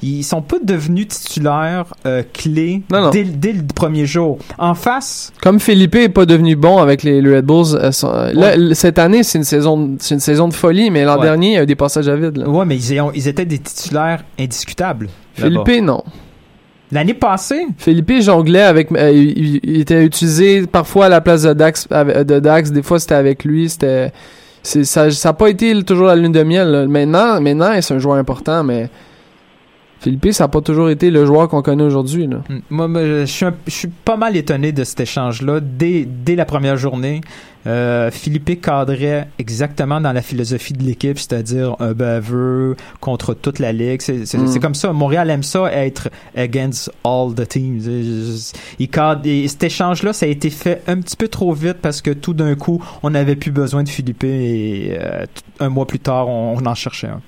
Ils sont pas devenus titulaires euh, clés Non, non. Dès, dès le premier jour. En face, Comme Philippe est pas devenu bon avec les, les Red Bulls, sont- là, Ouais. l- cette année, c'est une saison, c'est une saison de folie, mais l'an Ouais. dernier, il y a eu des passages à vide, là. ouais, mais ils, ont- ils étaient des titulaires indiscutables. Philippe, non. L'année passée, Philippe jonglait avec, euh, il, était utilisé parfois à la place de Dax, de Dax des fois c'était avec lui, c'était, ça, ça a pas été toujours la lune de miel. Maintenant, maintenant, c'est un joueur important, mais Philippe, ça a pas toujours été le joueur qu'on connaît aujourd'hui. Mm. Moi, je suis, un- je suis pas mal étonné de cet échange-là. Dès, dès la première journée, euh, Philippe cadrait exactement dans la philosophie de l'équipe, c'est-à-dire un baveux contre toute la ligue. C'est Mm. comme ça. Montréal aime ça, être against all the teams. Il cadre, et cet échange-là, ça a été fait un petit peu trop vite parce que tout d'un coup, on n'avait plus besoin de Philippe et euh, un mois plus tard, on, on en cherchait un.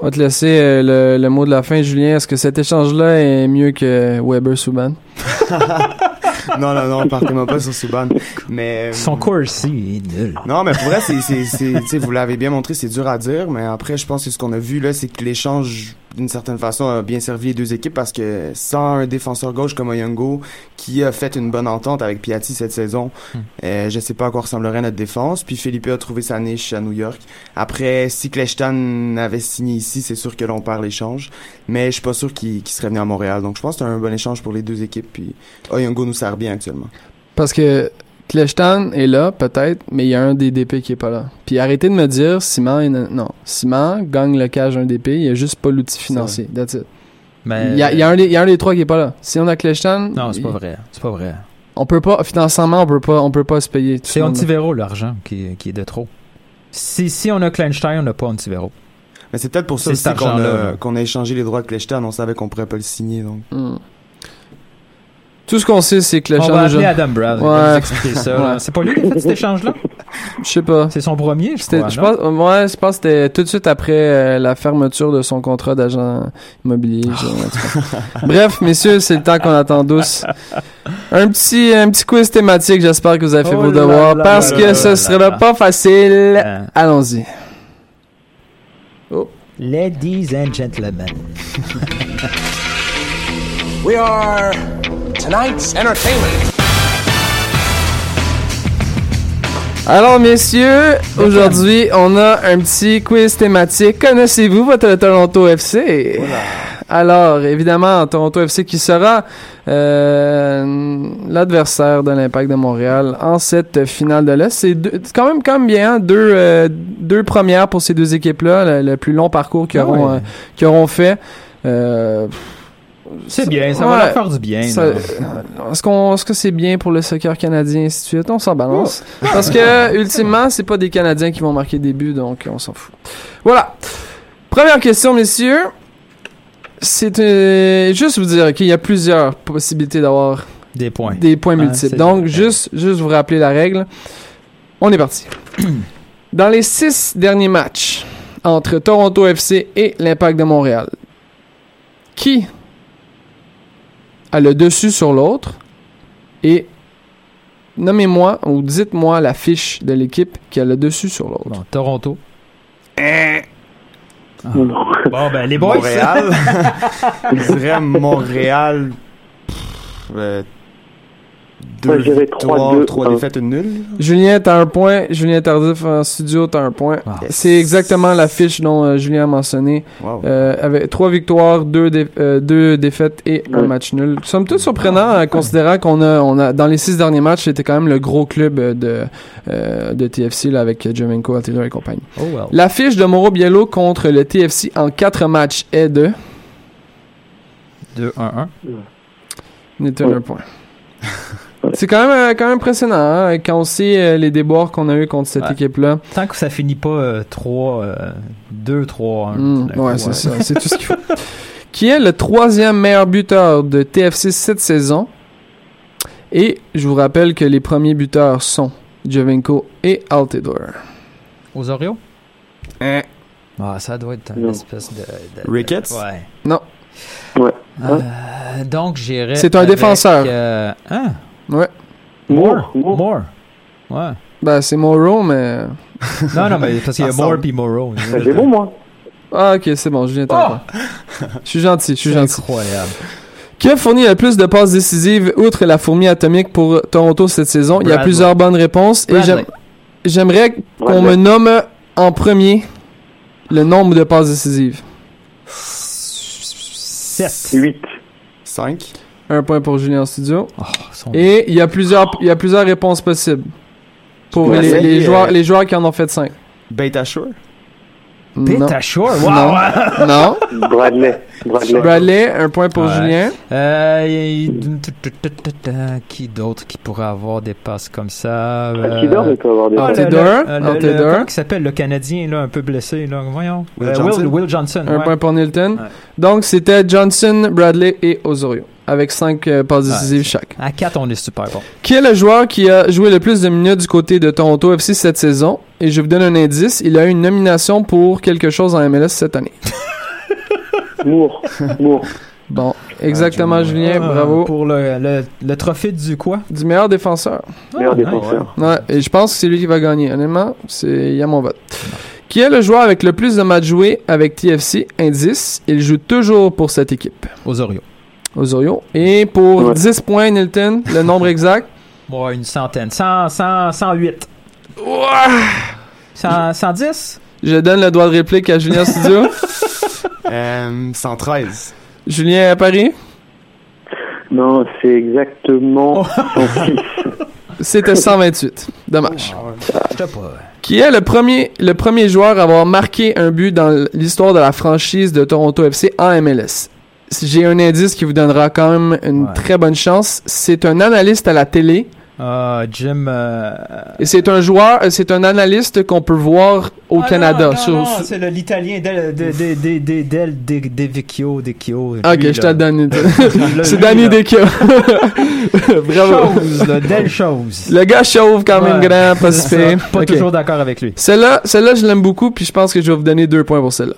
On va te laisser euh, le, le mot de la fin, Julien. Est-ce que cet échange-là est mieux que Weber-Subban? non, non, non, partez-moi pas sur Subban. Mais. euh, Son Corsi est nul. Non, mais pour vrai, c'est, c'est, c'est, tu sais, vous l'avez bien montré, c'est dur à dire, mais après, je pense que ce qu'on a vu là, c'est que l'échange, d'une certaine façon, a bien servi les deux équipes parce que sans un défenseur gauche comme Oyungo, qui a fait une bonne entente avec Piatti cette saison, Hmm. euh, je sais pas à quoi ressemblerait notre défense. Puis Philippe a trouvé sa niche à New York. Après, si Kleshtan avait signé ici, c'est sûr que l'on perd l'échange, mais je suis pas sûr qu'il, qu'il serait venu à Montréal. Donc, je pense que c'est un bon échange pour les deux équipes. Puis Oyungo nous sert bien actuellement. Parce que Kleshtan est là, peut-être, mais il y a un des DP qui est pas là. Puis arrêtez de me dire, Simon, est- non. Simon gagne le cage un DP, il y a juste pas l'outil financier. That's it. Mais, Il y, a, il y a un il y a un des trois qui est pas là. Si on a Kleshtan, Non, c'est il- pas vrai. C'est pas vrai. on peut pas, financièrement, on peut pas, on peut pas se payer. C'est. Antivero, l'argent, qui, qui est de trop. Si, si on a Kleinstein, on n'a pas Antivero. Mais c'est peut-être pour ça qu'on a, a échangé les droits de Kleshtan. On savait qu'on pourrait pas le signer, donc. Hmm. Tout ce qu'on sait, c'est que On Kleshtan... va appeler Adam Brown. Ouais. expliquer ça. C'est pas lui qui a fait cet échange-là? Je sais pas. C'est son premier, je crois. je pense, ouais, je pense que c'était tout de suite après euh, la fermeture de son contrat d'agent immobilier. Bref, messieurs, c'est le temps qu'on attend douce. Un petit, un petit quiz thématique. J'espère que vous avez fait Oh vos là devoirs là parce là que là ce là sera là. pas facile. Euh, Allons-y. Ladies and gentlemen. We are tonight's entertainment. Alors, messieurs, aujourd'hui, on a un petit quiz thématique. Connaissez-vous votre Toronto FC? Alors, évidemment, Toronto FC qui sera euh, l'adversaire de l'Impact de Montréal en cette finale de l'Est. C'est quand même quand même bien, hein, deux, euh, deux premières pour ces deux équipes-là, le, le plus long parcours qu'ils Ah auront, ouais. euh, auront fait. Euh, C'est bien, ça va Ouais. leur faire du bien. là. est-ce qu'on est-ce que c'est bien pour le soccer canadien et ainsi de suite? On s'en balance. Parce que ultimement c'est pas des Canadiens qui vont marquer des buts donc on s'en fout. Voilà. Première question messieurs. C'est euh, juste vous dire qu'il y a plusieurs possibilités d'avoir Des points. des points multiples. donc juste juste vous rappeler la règle. On est parti. Dans les six derniers matchs entre Toronto FC et l'Impact de Montréal qui a le dessus sur l'autre et nommez-moi ou dites-moi la fiche de l'équipe qui a le dessus sur l'autre. Bon, Toronto. Eh. Ah. Bon, ben, les boys. Montréal. Je dirais Montréal. pff, euh, deux victoires, 3-2, trois défaites, une nulle. Julien, t'as un point. Julien Tardif en studio, t'as un point. Ah. C'est exactement la fiche dont euh, Julien a mentionné. Wow. Euh, avec trois victoires, deux, dé- euh, deux défaites et un match nul. Somme toute surprenant, euh, considérant qu'on a, on a, dans les six derniers matchs, c'était quand même le gros club de, euh, de TFC, là, avec Jovenko, Altidore et compagnie. Oh, well. La fiche de Mauro Biello contre le TFC en quatre matchs est de? 2-1-1. Newton Ouais. un point. C'est quand même, euh, quand même impressionnant, hein, quand on sait euh, les déboires qu'on a eu contre cette Ouais. équipe-là. Tant que ça finit pas euh, 3, euh, 2, 3, 1. Mm, ouais, c'est ça. C'est tout ce qu'il faut. Qui est le troisième meilleur buteur de TFC cette saison. Et je vous rappelle que les premiers buteurs sont Jovenko et Altidore. Aux Orioles? Hein. Ah, ça doit être une Non. espèce de. de- Ricketts? Ouais. Non. Ouais. Euh, donc, j'irais. C'est un avec, défenseur. euh, hein? Ouais. Moore. Moore. Ouais. Ben, c'est Moro, mais... Non, non, mais parce qu'il y a Moore ressemble. puis Morrow. J'ai bon, moi. Ah, ok, c'est bon, t'as un point. Je suis gentil, je suis C'est gentil. incroyable. Qui a fourni le plus de passes décisives outre la fourmi atomique pour Toronto cette saison? Il y a plusieurs bonnes réponses. Et Bradley. j'aimerais qu'on me nomme en premier le nombre de passes décisives. 7. 8. 5. Un point pour Julien en studio. Oh, son- Et il y a plusieurs, il y a plusieurs réponses possibles. Pour les, essayer, les euh, joueurs, les joueurs qui en ont fait 5. Beta Shore. Non. Pete Shore. Wow! Non. non. Bradley. Bradley. Bradley, un point pour Ouais. Julien. Euh, qui d'autre qui pourrait avoir des passes comme ça? Euh, Altidore, il peut avoir des Ah, passes. Comment il s'appelle le Canadien, là, un peu blessé, là? Voyons. Will Euh, Johnson. Will, Will Johnson. Un ouais. point pour Nilton. Ouais. Donc, c'était Johnson, Bradley et Osorio. Avec 5 passes Ouais. décisives chaque. À 4, on est super bon. Qui est le joueur qui a joué le plus de minutes du côté de Toronto FC cette saison? Et je vous donne un indice, il a eu une nomination pour quelque chose en MLS cette année. Moore. Moore. Bon, exactement, Julien, Ah, bravo. Pour le, le, le trophée du quoi? Du meilleur défenseur. Meilleur Ah, défenseur. Ouais, et je pense que c'est lui qui va gagner. Honnêtement, c'est il y a mon vote. Qui est le joueur avec le plus de matchs joués avec TFC? Indice, il joue toujours pour cette équipe. Aux Orioles. Osorio. Et pour Ouais. 10 points, Nilton, le nombre exact? Ouais, une centaine. 100, 100, 108. 100, 110? Je donne le droit de réplique à Julien Studio. Euh, 113. Julien à Paris? Non, c'est exactement 106. C'était 128. Dommage. Je sais pas. Qui est le premier, le premier joueur à avoir marqué un but dans l'histoire de la franchise de Toronto FC en MLS? J'ai un indice qui vous donnera quand même une Ouais. très bonne chance. C'est un analyste à la télé Ah, Jim. euh, Et c'est un joueur, euh, c'est un analyste qu'on peut voir au ah, Canada. Non, sur- non, sur- c'est l'italien Del de, de, de, de, Del de, de Vecchio, de Chio. Ah, Ok, Lui, je donne. Là, c'est Danny. Deskia. Bravo. Chose, là, Del Chose. Le gars chauve quand même Ouais, grand, pas c'est si. Pas toujours d'accord avec lui. Celle-là, celle-là, je l'aime beaucoup, puis je pense que je vais vous donner deux points pour celle-là.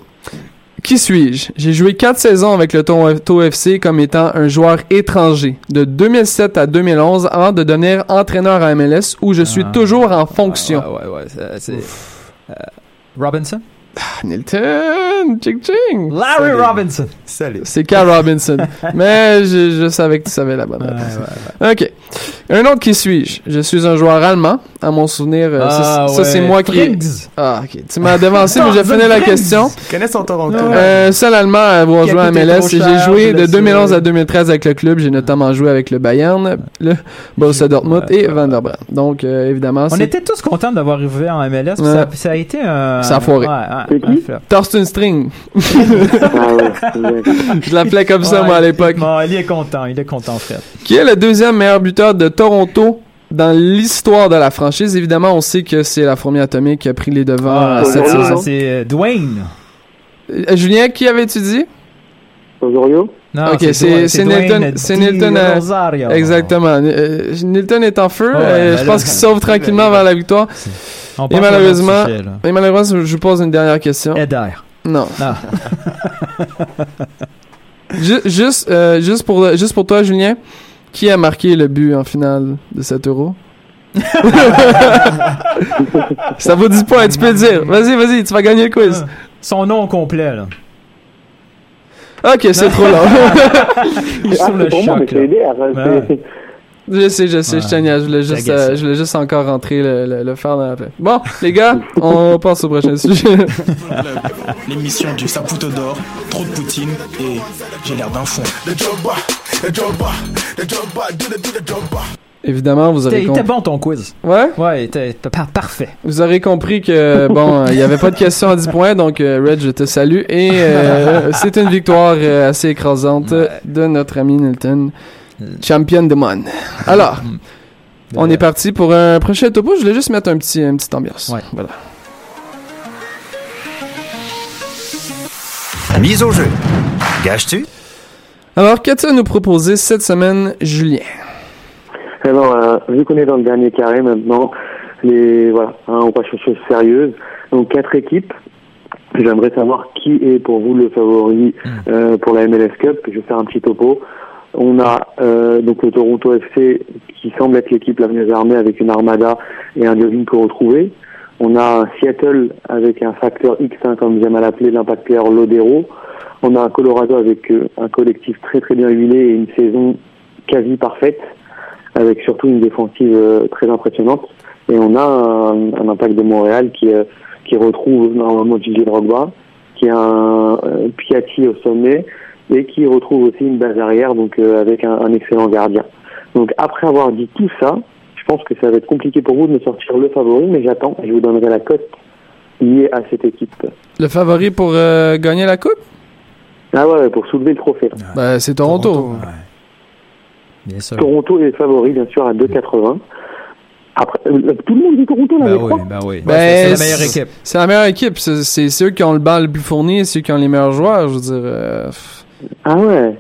Qui suis-je? J'ai joué quatre saisons avec le Toronto FC comme étant un joueur étranger, de 2007 à 2011, avant de devenir entraîneur à MLS, où je suis toujours en fonction. Ah. Ouais, ouais, c'est- euh, Robinson? Nilton! Ching ching! Larry Robinson. Salut. C'est Carl Robinson. Mais je, je savais que tu savais la bonne réponse. Ok. Un autre qui suis-je? Je suis un joueur allemand. À mon souvenir, euh, ça, Ah, ça, c'est moi qui. Friggs. Ah, ok. Tu m'as devancé, mais j'ai fini la question. Tu connais son Toronto? Euh, seul Allemand à avoir Qui joué à MLS. J'ai joué de blessé. 2011 à 2013 avec le club. J'ai notamment joué avec le Bayern, le Borussia Dortmund et Van der Bremen. Donc, euh, évidemment, On était tous contents d'avoir arrivé en MLS. Ça, ça a été un. Ça a foiré. Thorsten String. Ah ouais. Je l'appelais comme ça, Ouais, moi, à l'époque. effectivement, il est content, il est content, Fred. Qui est le deuxième meilleur buteur de Toronto dans l'histoire de la franchise? Évidemment, on sait que c'est la fourmi atomique qui a pris les devants Ah, à cette saison. c'est euh, Dwayne. Euh, Julien, qui avait-tu dit? Osorio? Non, Ok, c'est- Dwayne- c'est Dwayne Nilton- c'est Nilton, euh, Rosario. Exactement. Euh, Nilton est en feu. Ouais, Euh, ben je là, pense qu'il se sauve tranquillement vers la victoire. On Et malheureusement, sujet, et malheureusement, je vous pose une dernière question. Eder. Non. Ah. Ju- juste, euh, juste pour, juste pour toi, Julien, qui a marqué le but en finale de cet euro? Ça vaut 10 points, tu peux le dire. Vas-y, vas-y, tu vas gagner le quiz. Son nom complet, là. Ok, c'est trop long. Il est Ah, sur le pour moi, mais choc, là. Je sais, je sais, je Ouais. te niaise, je voulais juste, euh, je voulais juste encore rentrer le, le, le faire dans la plaie. Bon, les gars, on passe au prochain sujet. L'émission du Saputo d'or, trop de poutine et j'ai l'air d'un fond. Évidemment, vous aurez Il était compris. bon ton quiz. Ouais? Ouais, il était était par- parfait. Vous aurez compris que bon, euh, il n'y avait pas de question à 10 points, donc euh, Red, je te salue. Et euh, c'est une victoire euh, assez écrasante de notre ami Nilton, champion de monde. Alors, on est parti pour un prochain topo. Je voulais juste mettre un petit, une petite ambiance. Ouais. Voilà. Mise au jeu. Gages-tu? Alors, qu'as-tu à nous proposer cette semaine, Julien? Alors, euh, vu qu'on est dans le dernier carré maintenant, les voilà, hein, on passe aux choses sérieuses. Donc quatre équipes. J'aimerais savoir qui est pour vous le favori euh, pour la MLS Cup. Je vais faire un petit topo. On a euh, donc le Toronto FC qui semble être l'équipe la mieux armée avec une armada et un Jovinko retrouvé. On a Seattle avec un facteur X, hein, comme j'aime à l'appeler, l'impact player Lodero. On a un Colorado avec euh, un collectif très très bien huilé et une saison quasi parfaite avec surtout une défensive euh, très impressionnante. Et on a un, impact de Montréal qui, qui retrouve normalement Gigi Drogba, qui a un Piatti au sommet et qui retrouve aussi une base arrière, donc euh, avec un, un excellent gardien. Donc après avoir dit tout ça, je pense que ça va être compliqué pour vous de me sortir le favori, mais j'attends et je vous donnerai la cote liée à cette équipe. Le favori pour euh, gagner la coupe? Ah ouais, pour soulever le trophée. Ben, c'est Toronto. Bien sûr. Toronto est favori, bien sûr, à 2,80. Après, euh, tout le monde dit Toronto, là, Ben oui, trois ben oui. Ben, c'est la meilleure équipe. C'est la meilleure équipe. C'est ceux qui ont le banc le plus fourni, ceux qui ont les meilleurs joueurs. Je veux dire. euh, Ah ouais.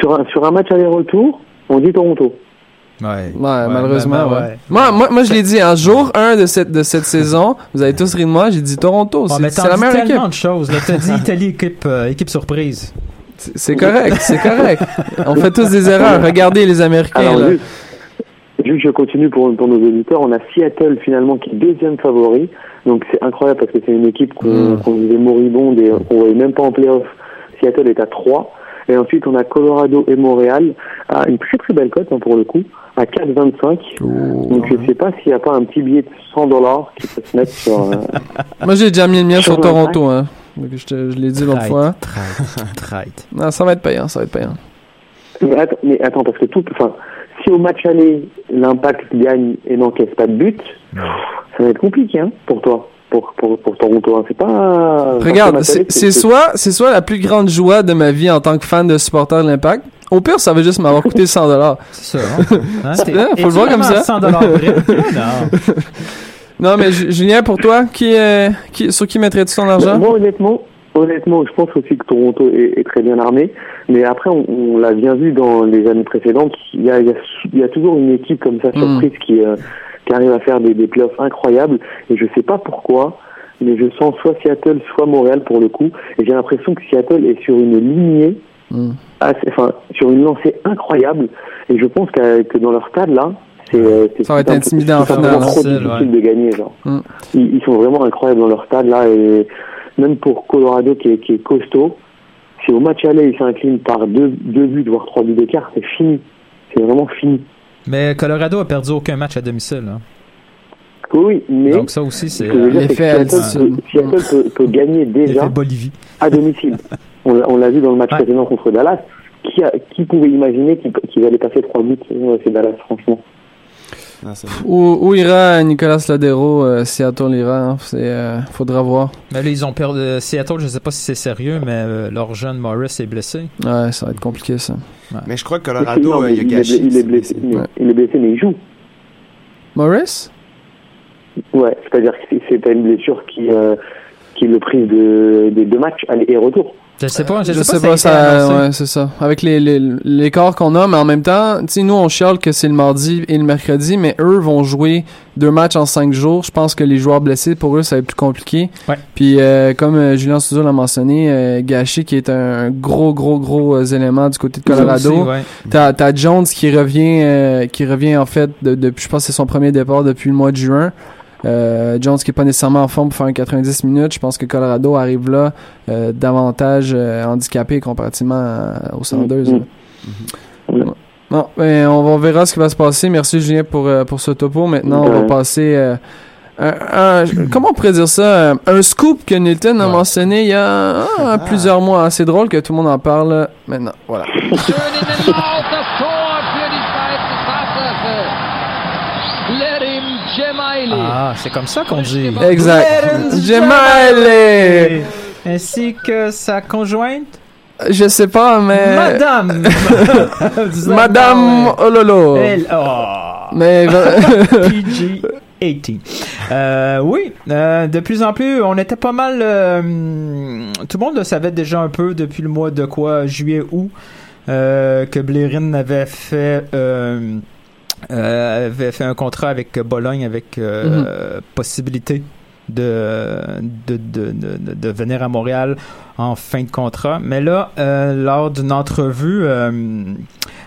Sur un, sur un match aller-retour, on dit Toronto. Ouais. Ouais, Ouais, malheureusement, ben, ben, ouais. ouais. Moi, moi, moi, je l'ai dit, en jour 1 de cette, de cette saison, vous avez tous ri de moi, j'ai dit Toronto. Oh, C'est t'en la meilleure tellement équipe. de choses. Là, t'as dit Italie, équipe, euh, équipe surprise. C'est c'est correct, c'est correct. On fait tous des erreurs. Regardez les Américains, Alors, là. juste, juste je continue pour, pour nos auditeurs, on a Seattle finalement qui est deuxième favori. Donc c'est incroyable parce que c'est une équipe qu'on Mm. qu'on disait moribonde et qu'on voyait même pas en playoff. Seattle est à 3. Et ensuite on a Colorado et Montréal à une très très belle cote hein, pour le coup, à 4,25. Donc je sais pas s'il n'y a pas un petit billet de 100 dollars qui peut se mettre sur... euh, Moi, j'ai déjà mis le mien sur Sur Toronto, hein. Donc, je, te- je l'ai dit l'autre fois. traite. Non, ça va être payant, ça va être payant. Mais attends, mais attends, parce que tout, enfin, si au match aller, l'impact gagne et n'encaisse pas de but, ça va être compliqué, hein, pour toi, pour, pour, pour Toronto, hein. C'est pas. Regarde, c'est soit, c'est soit la plus grande joie de ma vie en tant que fan de supporter de l'Impact, Au pire, ça va juste m'avoir coûté 100 dollars. C'est ça. Hein? Hein, faut le voir comme ça. 100 dollars Non. Non, mais Ju- Julien, pour toi, qui, euh, qui, sur qui mettrais-tu ton argent? Moi, honnêtement, honnêtement, je pense aussi que Toronto est, est très bien armé. Mais après, on, on l'a bien vu dans les années précédentes, il y a, il y a, il y a toujours une équipe comme ça, surprise, qui, euh, qui arrive à faire des, des playoffs incroyables. Et je sais pas pourquoi, mais je sens soit Seattle, soit Montréal pour le coup. Et j'ai l'impression que Seattle est sur une lignée, assez- enfin, sur une lancée incroyable. Et je pense que, que dans leur stade, là, c'est euh, Ça va être tout un peu- intimidant en finale, trop difficile de gagner, genre. Mm. Ils, ils sont vraiment incroyables dans leur stade là et même pour Colorado qui est, qui est costaud, si au match aller ils s'inclinent par deux, deux buts voire trois buts d'écart, c'est fini. C'est vraiment fini. Mais Colorado a perdu aucun match à domicile. hein. Oui, mais Donc ça aussi, c'est que l'effet Seattle, peut, peut, peut gagner déjà à domicile. On l'a on l'a vu dans le match précédent contre Dallas. Qui, a, qui pouvait imaginer qu'ils qu'ils allaient passer trois buts euh, C'est Dallas, franchement? Où, où ira Nicolas Ladero, euh, Seattle ira, hein? c'est, euh, faudra voir. Mais là, ils ont perdu euh, Seattle, je sais pas si c'est sérieux, mais euh, leur jeune Morris est blessé. Ouais, ça va être compliqué ça. Mais je crois que Non, Colorado, euh, il a est, gâché. il est blessé, mais, il est blessé, mais il joue. Morris? Ouais, c'est-à-dire que c'est- pas une blessure qui, euh, qui le prive de, des deux matchs aller et retour. Je sais pas, je, Je sais sais pas, ça ouais, c'est ça. Avec les, les, l'écart qu'on a, mais en même temps, tu sais, nous, on chiale que c'est le mardi et le mercredi, mais eux vont jouer deux matchs en cinq jours. Je pense que les joueurs blessés, pour eux, ça va être plus compliqué. Ouais. Puis, euh, comme euh, Julien Souza l'a mentionné, euh, qui est un gros, gros, gros euh, élément du côté de Colorado. Ouais. T'as, t'as Jones qui revient, euh, qui revient, en fait, de, depuis, je pense que c'est son premier départ depuis le mois de juin. Euh, Jones qui est pas nécessairement en forme pour faire un 90 minutes. Je pense que Colorado arrive là euh, davantage euh, handicapé comparativement à- aux Sanders. Mhm. là. Bon, ben, on, verra ce qui va se passer. Merci Julien pour, euh, pour ce topo. Maintenant, on va passer... euh, un- un- comment on pourrait dire ça? Un scoop que Nilton a mentionné il y a ah, plusieurs mois. C'est drôle que tout le monde en parle maintenant. Voilà. Ah, c'est comme ça qu'on dit. Exact. Gemaile! Ainsi que sa conjointe. Je sais pas, mais... Madame! Madame Ololo. Elle, oh. Mais... PG-18. Euh, oui, euh, de plus en plus, on était pas mal... euh, tout le monde le savait déjà un peu depuis le mois de quoi, juillet, août, euh, que Blairin avait fait... euh, euh, avait fait un contrat avec Bologne avec euh, possibilité de, de, de, de, de venir à Montréal en fin de contrat. Mais là, euh, lors d'une entrevue euh,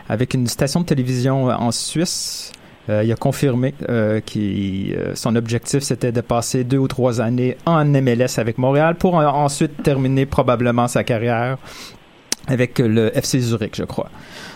avec une station de télévision en Suisse, euh, il a confirmé euh, que son objectif c'était de passer deux ou trois années en MLS avec Montréal pour en- ensuite terminer probablement sa carrière avec le FC Zurich, je crois.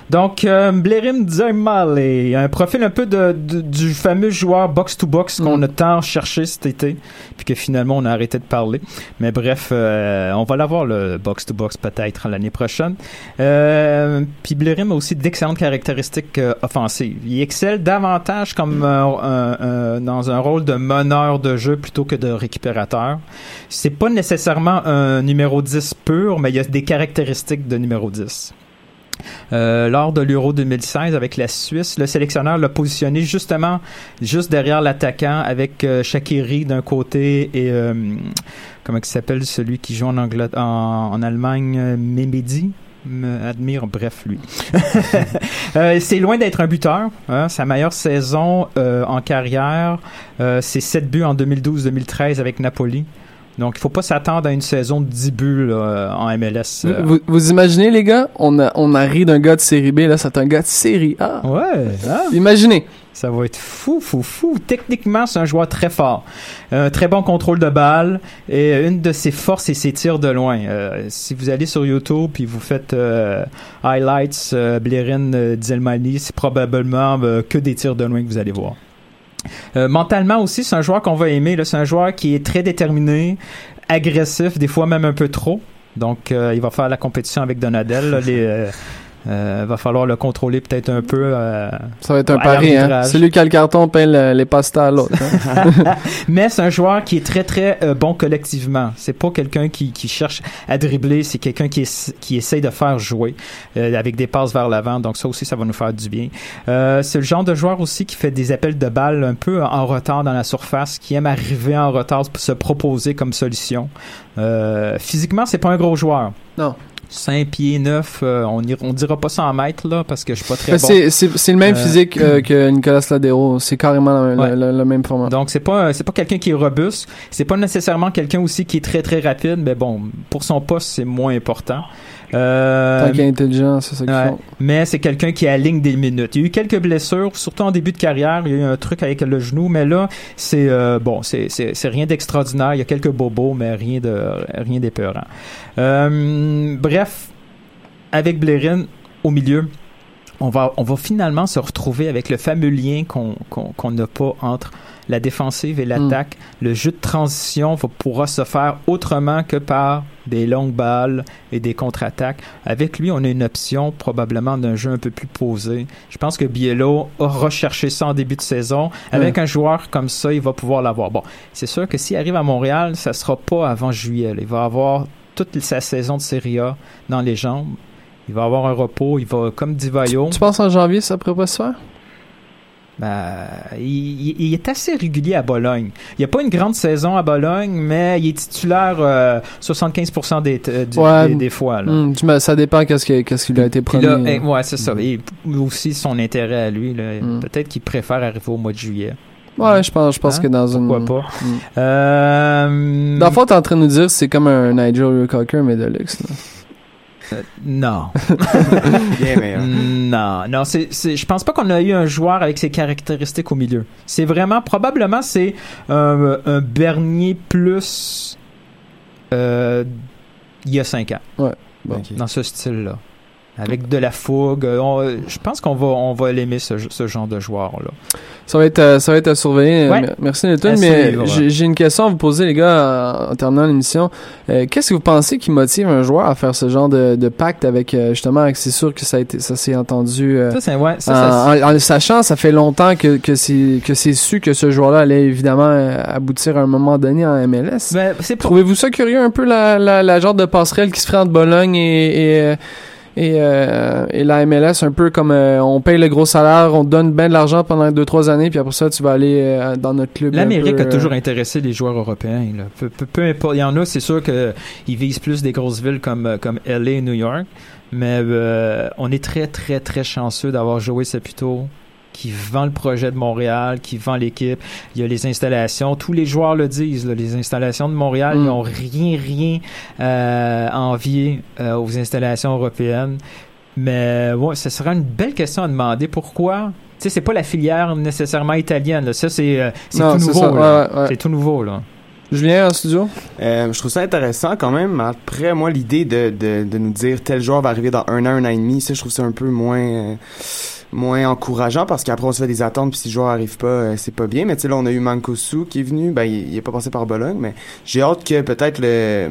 Donc, euh, Blairim Dzemale, un profil un peu de, de- du fameux joueur box-to-box qu'on a tant cherché cet été, puis que finalement on a arrêté de parler. Mais bref, euh, on va l'avoir le box-to-box peut-être l'année prochaine. Euh, puis Blairim a aussi d'excellentes caractéristiques euh, offensives. Il excelle davantage comme euh, un- un- dans un rôle de meneur de jeu plutôt que de récupérateur. C'est pas nécessairement un numéro 10 pur, mais il y a des caractéristiques de numéro 10. Euh, lors de l'Euro 2016 avec la Suisse, le sélectionneur l'a positionné justement juste derrière l'attaquant avec euh, Shaqiri d'un côté et euh, comment il s'appelle celui qui joue en, en, Allemagne, euh, Memedi? Me admire, bref, lui. Euh, c'est loin d'être un buteur. hein. Sa meilleure saison en carrière, euh, c'est 7 buts en 2012-2013 avec Napoli. Donc, il faut pas s'attendre à une saison de 10 buts là, en MLS. euh. Vous, vous imaginez, les gars? On a, on a ri d'un gars de série B, là, c'est un gars de série A. Ouais, hein? Imaginez. Ça va être fou, fou, fou. Techniquement, c'est un joueur très fort. Un très bon contrôle de balle. Et une de ses forces, c'est ses tirs de loin. Euh, si vous allez sur YouTube puis vous faites euh, highlights euh, Blairin euh, Dzilmani, c'est probablement euh, que des tirs de loin que vous allez voir. Euh, mentalement aussi, c'est un joueur qu'on va aimer. C'est un joueur qui est très déterminé, agressif, des fois même un peu trop. Donc, euh, il va faire la compétition avec Donadel. euh, Euh, va falloir le contrôler peut-être un peu. euh, Ça va être un pari, hein. Celui qui a le carton le- les pastas à l'autre. hein. Mais c'est un joueur qui est très très euh, bon collectivement. C'est pas quelqu'un qui, qui cherche à dribbler, c'est quelqu'un qui, qui essaye de faire jouer euh, avec des passes vers l'avant. Donc ça aussi, ça va nous faire du bien. Euh, c'est le genre de joueur aussi qui fait des appels de balles un peu en retard dans la surface, qui aime arriver en retard pour se proposer comme solution. Euh, physiquement, c'est pas un gros joueur. Non. 5 pieds 9, on, ira- on dira pas ça en mètres là parce que je suis pas très Ben, bon. c'est- C'est c'est le même Euh, physique euh, que Nicolas Ladero. C'est carrément le, Ouais. le- le même format. Donc c'est pas c'est pas quelqu'un qui est robuste, c'est pas nécessairement quelqu'un aussi qui est très très rapide, mais bon, pour son poste c'est moins important. Euh, Tant qu'il est intelligent, c'est ça ouais. Mais c'est quelqu'un qui aligne des minutes. Il y a eu quelques blessures, surtout en début de carrière. Il y a eu un truc avec le genou, mais là, c'est euh, bon, c'est c'est c'est rien d'extraordinaire. Il y a quelques bobos, mais rien de rien d'épeurant. Euh, bref, avec Blairin au milieu, on va, on va finalement se retrouver avec le fameux lien qu'on qu'on qu'on n'a pas entre la défensive et l'attaque. Le jeu de transition va, pourra se faire autrement que par des longues balles et des contre-attaques. Avec lui, on a une option probablement d'un jeu un peu plus posé. Je pense que Biello a recherché ça en début de saison. Avec un joueur comme ça, il va pouvoir l'avoir. Bon, c'est sûr que s'il arrive à Montréal, ça sera pas avant juillet. Il va avoir toute sa saison de Serie A dans les jambes. Il va avoir un repos. Il va, comme dit Vaillot, Tu penses en janvier, ça pourrait pas se faire? Ben, il, est assez régulier à Bologne. Il n'y a pas une grande saison à Bologne, mais il est titulaire euh, 75% des, euh, du- Ouais. des, des fois. Là. Hmm, ça dépend qu'est-ce qui, qu'est-ce qui lui a été promis. là, eh, ouais, c'est ça. Et aussi son intérêt à lui. là. Mm. Peut-être qu'il préfère arriver au mois de juillet. Ouais, je pense, je pense Hein? que dans une. Pourquoi pas? Hmm. Euh, Dans le fond, t'es en train de nous dire que c'est comme un Nigel Cocker, mais de luxe. là. Euh, non. Bien meilleur. Non, non, c'est, c'est, je pense pas qu'on a eu un joueur avec ces caractéristiques au milieu. C'est vraiment, probablement, c'est un, un Bernier plus euh, il y a cinq ans. Ouais. Bon. Dans ce style-là. Avec de la fougue. On- je pense qu'on va, on va l'aimer, ce, ce genre de joueur-là. Ça va être, euh, ça va être à surveiller. Ouais. Euh, Merci À mais j'ai une question à vous poser, les gars, en, terminant l'émission. Euh, Qu'est-ce que vous pensez qui motive un joueur à faire ce genre de, de pacte avec, euh, justement, avec c'est sûr que ça a été, ça s'est entendu. euh, Ça, c'est, ouais, ça, en, ça- en- en le sachant, ça fait longtemps que, que c'est que c'est su que ce joueur-là allait évidemment euh, aboutir à un moment donné en MLS. Ben, Trouvez-vous ça curieux un peu la, la, la genre de passerelle qui se ferait entre Bologne et, et, euh, et, euh, et la MLS, un peu comme euh, on paye le gros salaire, on donne bien de l'argent pendant deux trois années, puis après ça tu vas aller euh, dans notre club. L'Amérique a euh, toujours intéressé les joueurs européens. là. Peu, peu- peu importe. Il y en a, c'est sûr que ils visent plus des grosses villes comme, euh, comme LA et New York. Mais euh, on est très, très, très chanceux d'avoir Joey Saputo qui vend le projet de Montréal, qui vend l'équipe. Il y a les installations. Tous les joueurs le disent. là, les installations de Montréal, Mm. ils n'ont rien, rien euh, à envier euh, aux installations européennes. Mais ouais, ce sera une belle question à demander. Pourquoi? Tu sais, c'est pas la filière nécessairement italienne. là. Ça, c'est euh, tout nouveau. ouais, ouais. C'est tout nouveau, là. Julien en studio? Euh, je trouve ça intéressant quand même. Après, moi, l'idée de, de, de nous dire tel joueur va arriver dans un an, un an et demi, ça, je trouve ça un peu moins euh, moins encourageant parce qu'après, on se fait des attentes puis si le joueur arrive pas, euh, c'est pas bien. Mais tu sais, là, on a eu Mankosu qui est venu. Ben, il, il est pas passé par Bologne, mais j'ai hâte que peut-être le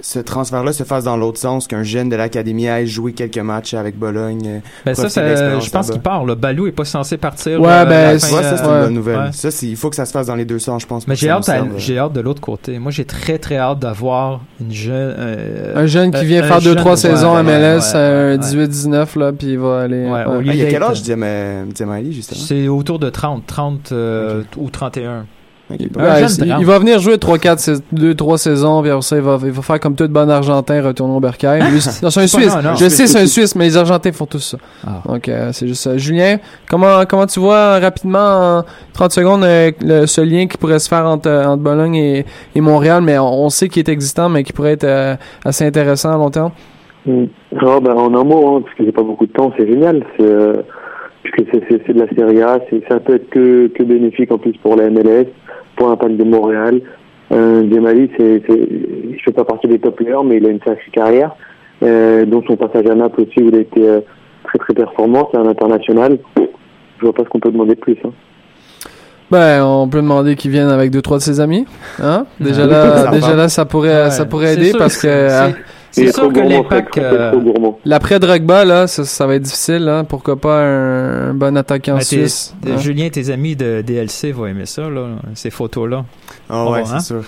ce transfert-là se fasse dans l'autre sens, qu'un jeune de l'académie aille jouer quelques matchs avec Bologne. euh, Ben ça, je pense qu'il part. Là. Balou est pas censé partir. Ouais, euh, ben, à la c'est- fin, Ouais, ça, c'est euh, une bonne nouvelle. ouais. Ça, il faut que ça se fasse dans les deux sens, je pense. Mais j'ai hâte, à- j'ai hâte de l'autre côté. Moi, j'ai très très hâte d'avoir une jeune, euh, Un jeune qui euh, vient un faire deux jeune- trois ouais, saisons ouais, à MLS, ouais, un ouais. 18-19 là, puis il va aller. Ah, il y a quel âge, Diam- Diamali, justement? C'est autour de 30, 30 euh, ou 31. Ouais, il, va venir jouer 3 4 2 3 saisons puis ça il va il va faire comme tout bon argentin retourner au bercail. Lui, c'est- non, c'est un suisse. non, non. Je sais c'est un suisse mais les argentins font tous ça. Ah. Donc euh, c'est juste ça. Julien, comment comment tu vois euh, rapidement en 30 secondes euh, le- ce lien qui pourrait se faire entre entre Bologne et, et Montréal? Mais on, on sait qu'il est existant mais qui pourrait être euh, assez intéressant à long terme. Mm. Ah, ben, en un mot, hein, parce que j'ai pas beaucoup de temps, c'est génial. C'est, euh, puisque c'est, c'est, c'est de la Serie A, c'est, ça peut être que, que bénéfique en plus pour la MLS, pour l'impact de Montréal. Euh, Djemali, c'est, c'est, je fais pas partie des top players, mais il a une sacrée carrière, euh, dont son passage à Naples aussi, où il a été euh, très très performant, c'est un international. Je vois pas ce qu'on peut demander de plus. Hein. Ben, on peut demander qu'il vienne avec deux trois de ses amis, hein Déjà Ouais. là, Ça déjà là, ça pourrait, Ouais. ça pourrait aider sûr parce que que c'est- sûr que l'impact, euh. L'après Drogba, là, ça, ça va être difficile. Hein? Pourquoi pas un, un bon attaquant Ben, suisse? hein? Julien, tes amis de DLC vont aimer ça, là, ces photos-là. Ah On ouais, c'est hein? sûr.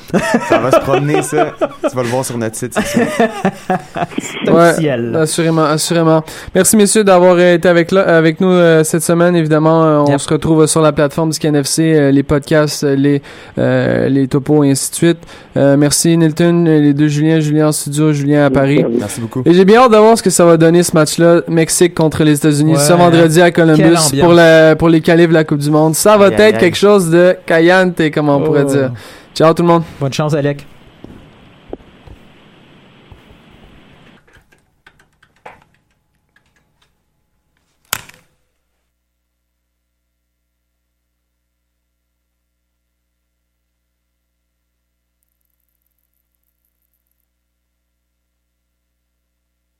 Ça va se promener, ça. Tu vas le voir sur notre site, c'est sûr. Ouais, assurément, assurément. Merci messieurs d'avoir été avec là, avec nous euh, cette semaine. Évidemment, euh, on Yep. se retrouve sur la plateforme du CNFC, euh, les podcasts, les euh, les topos et ainsi de suite. Euh, merci Nilton, les deux Julien, Julien en studio, Julien à Paris. Merci beaucoup. Et j'ai bien hâte de voir ce que ça va donner ce match-là, Mexique contre les États-Unis, Ouais. ce vendredi à Columbus pour la pour les qualifs de la Coupe du Monde. Ça va Aïe, être aïe, quelque chose de cayante, comme on pourrait Oh. dire. Ciao tout le monde. Bonne chance, Alec.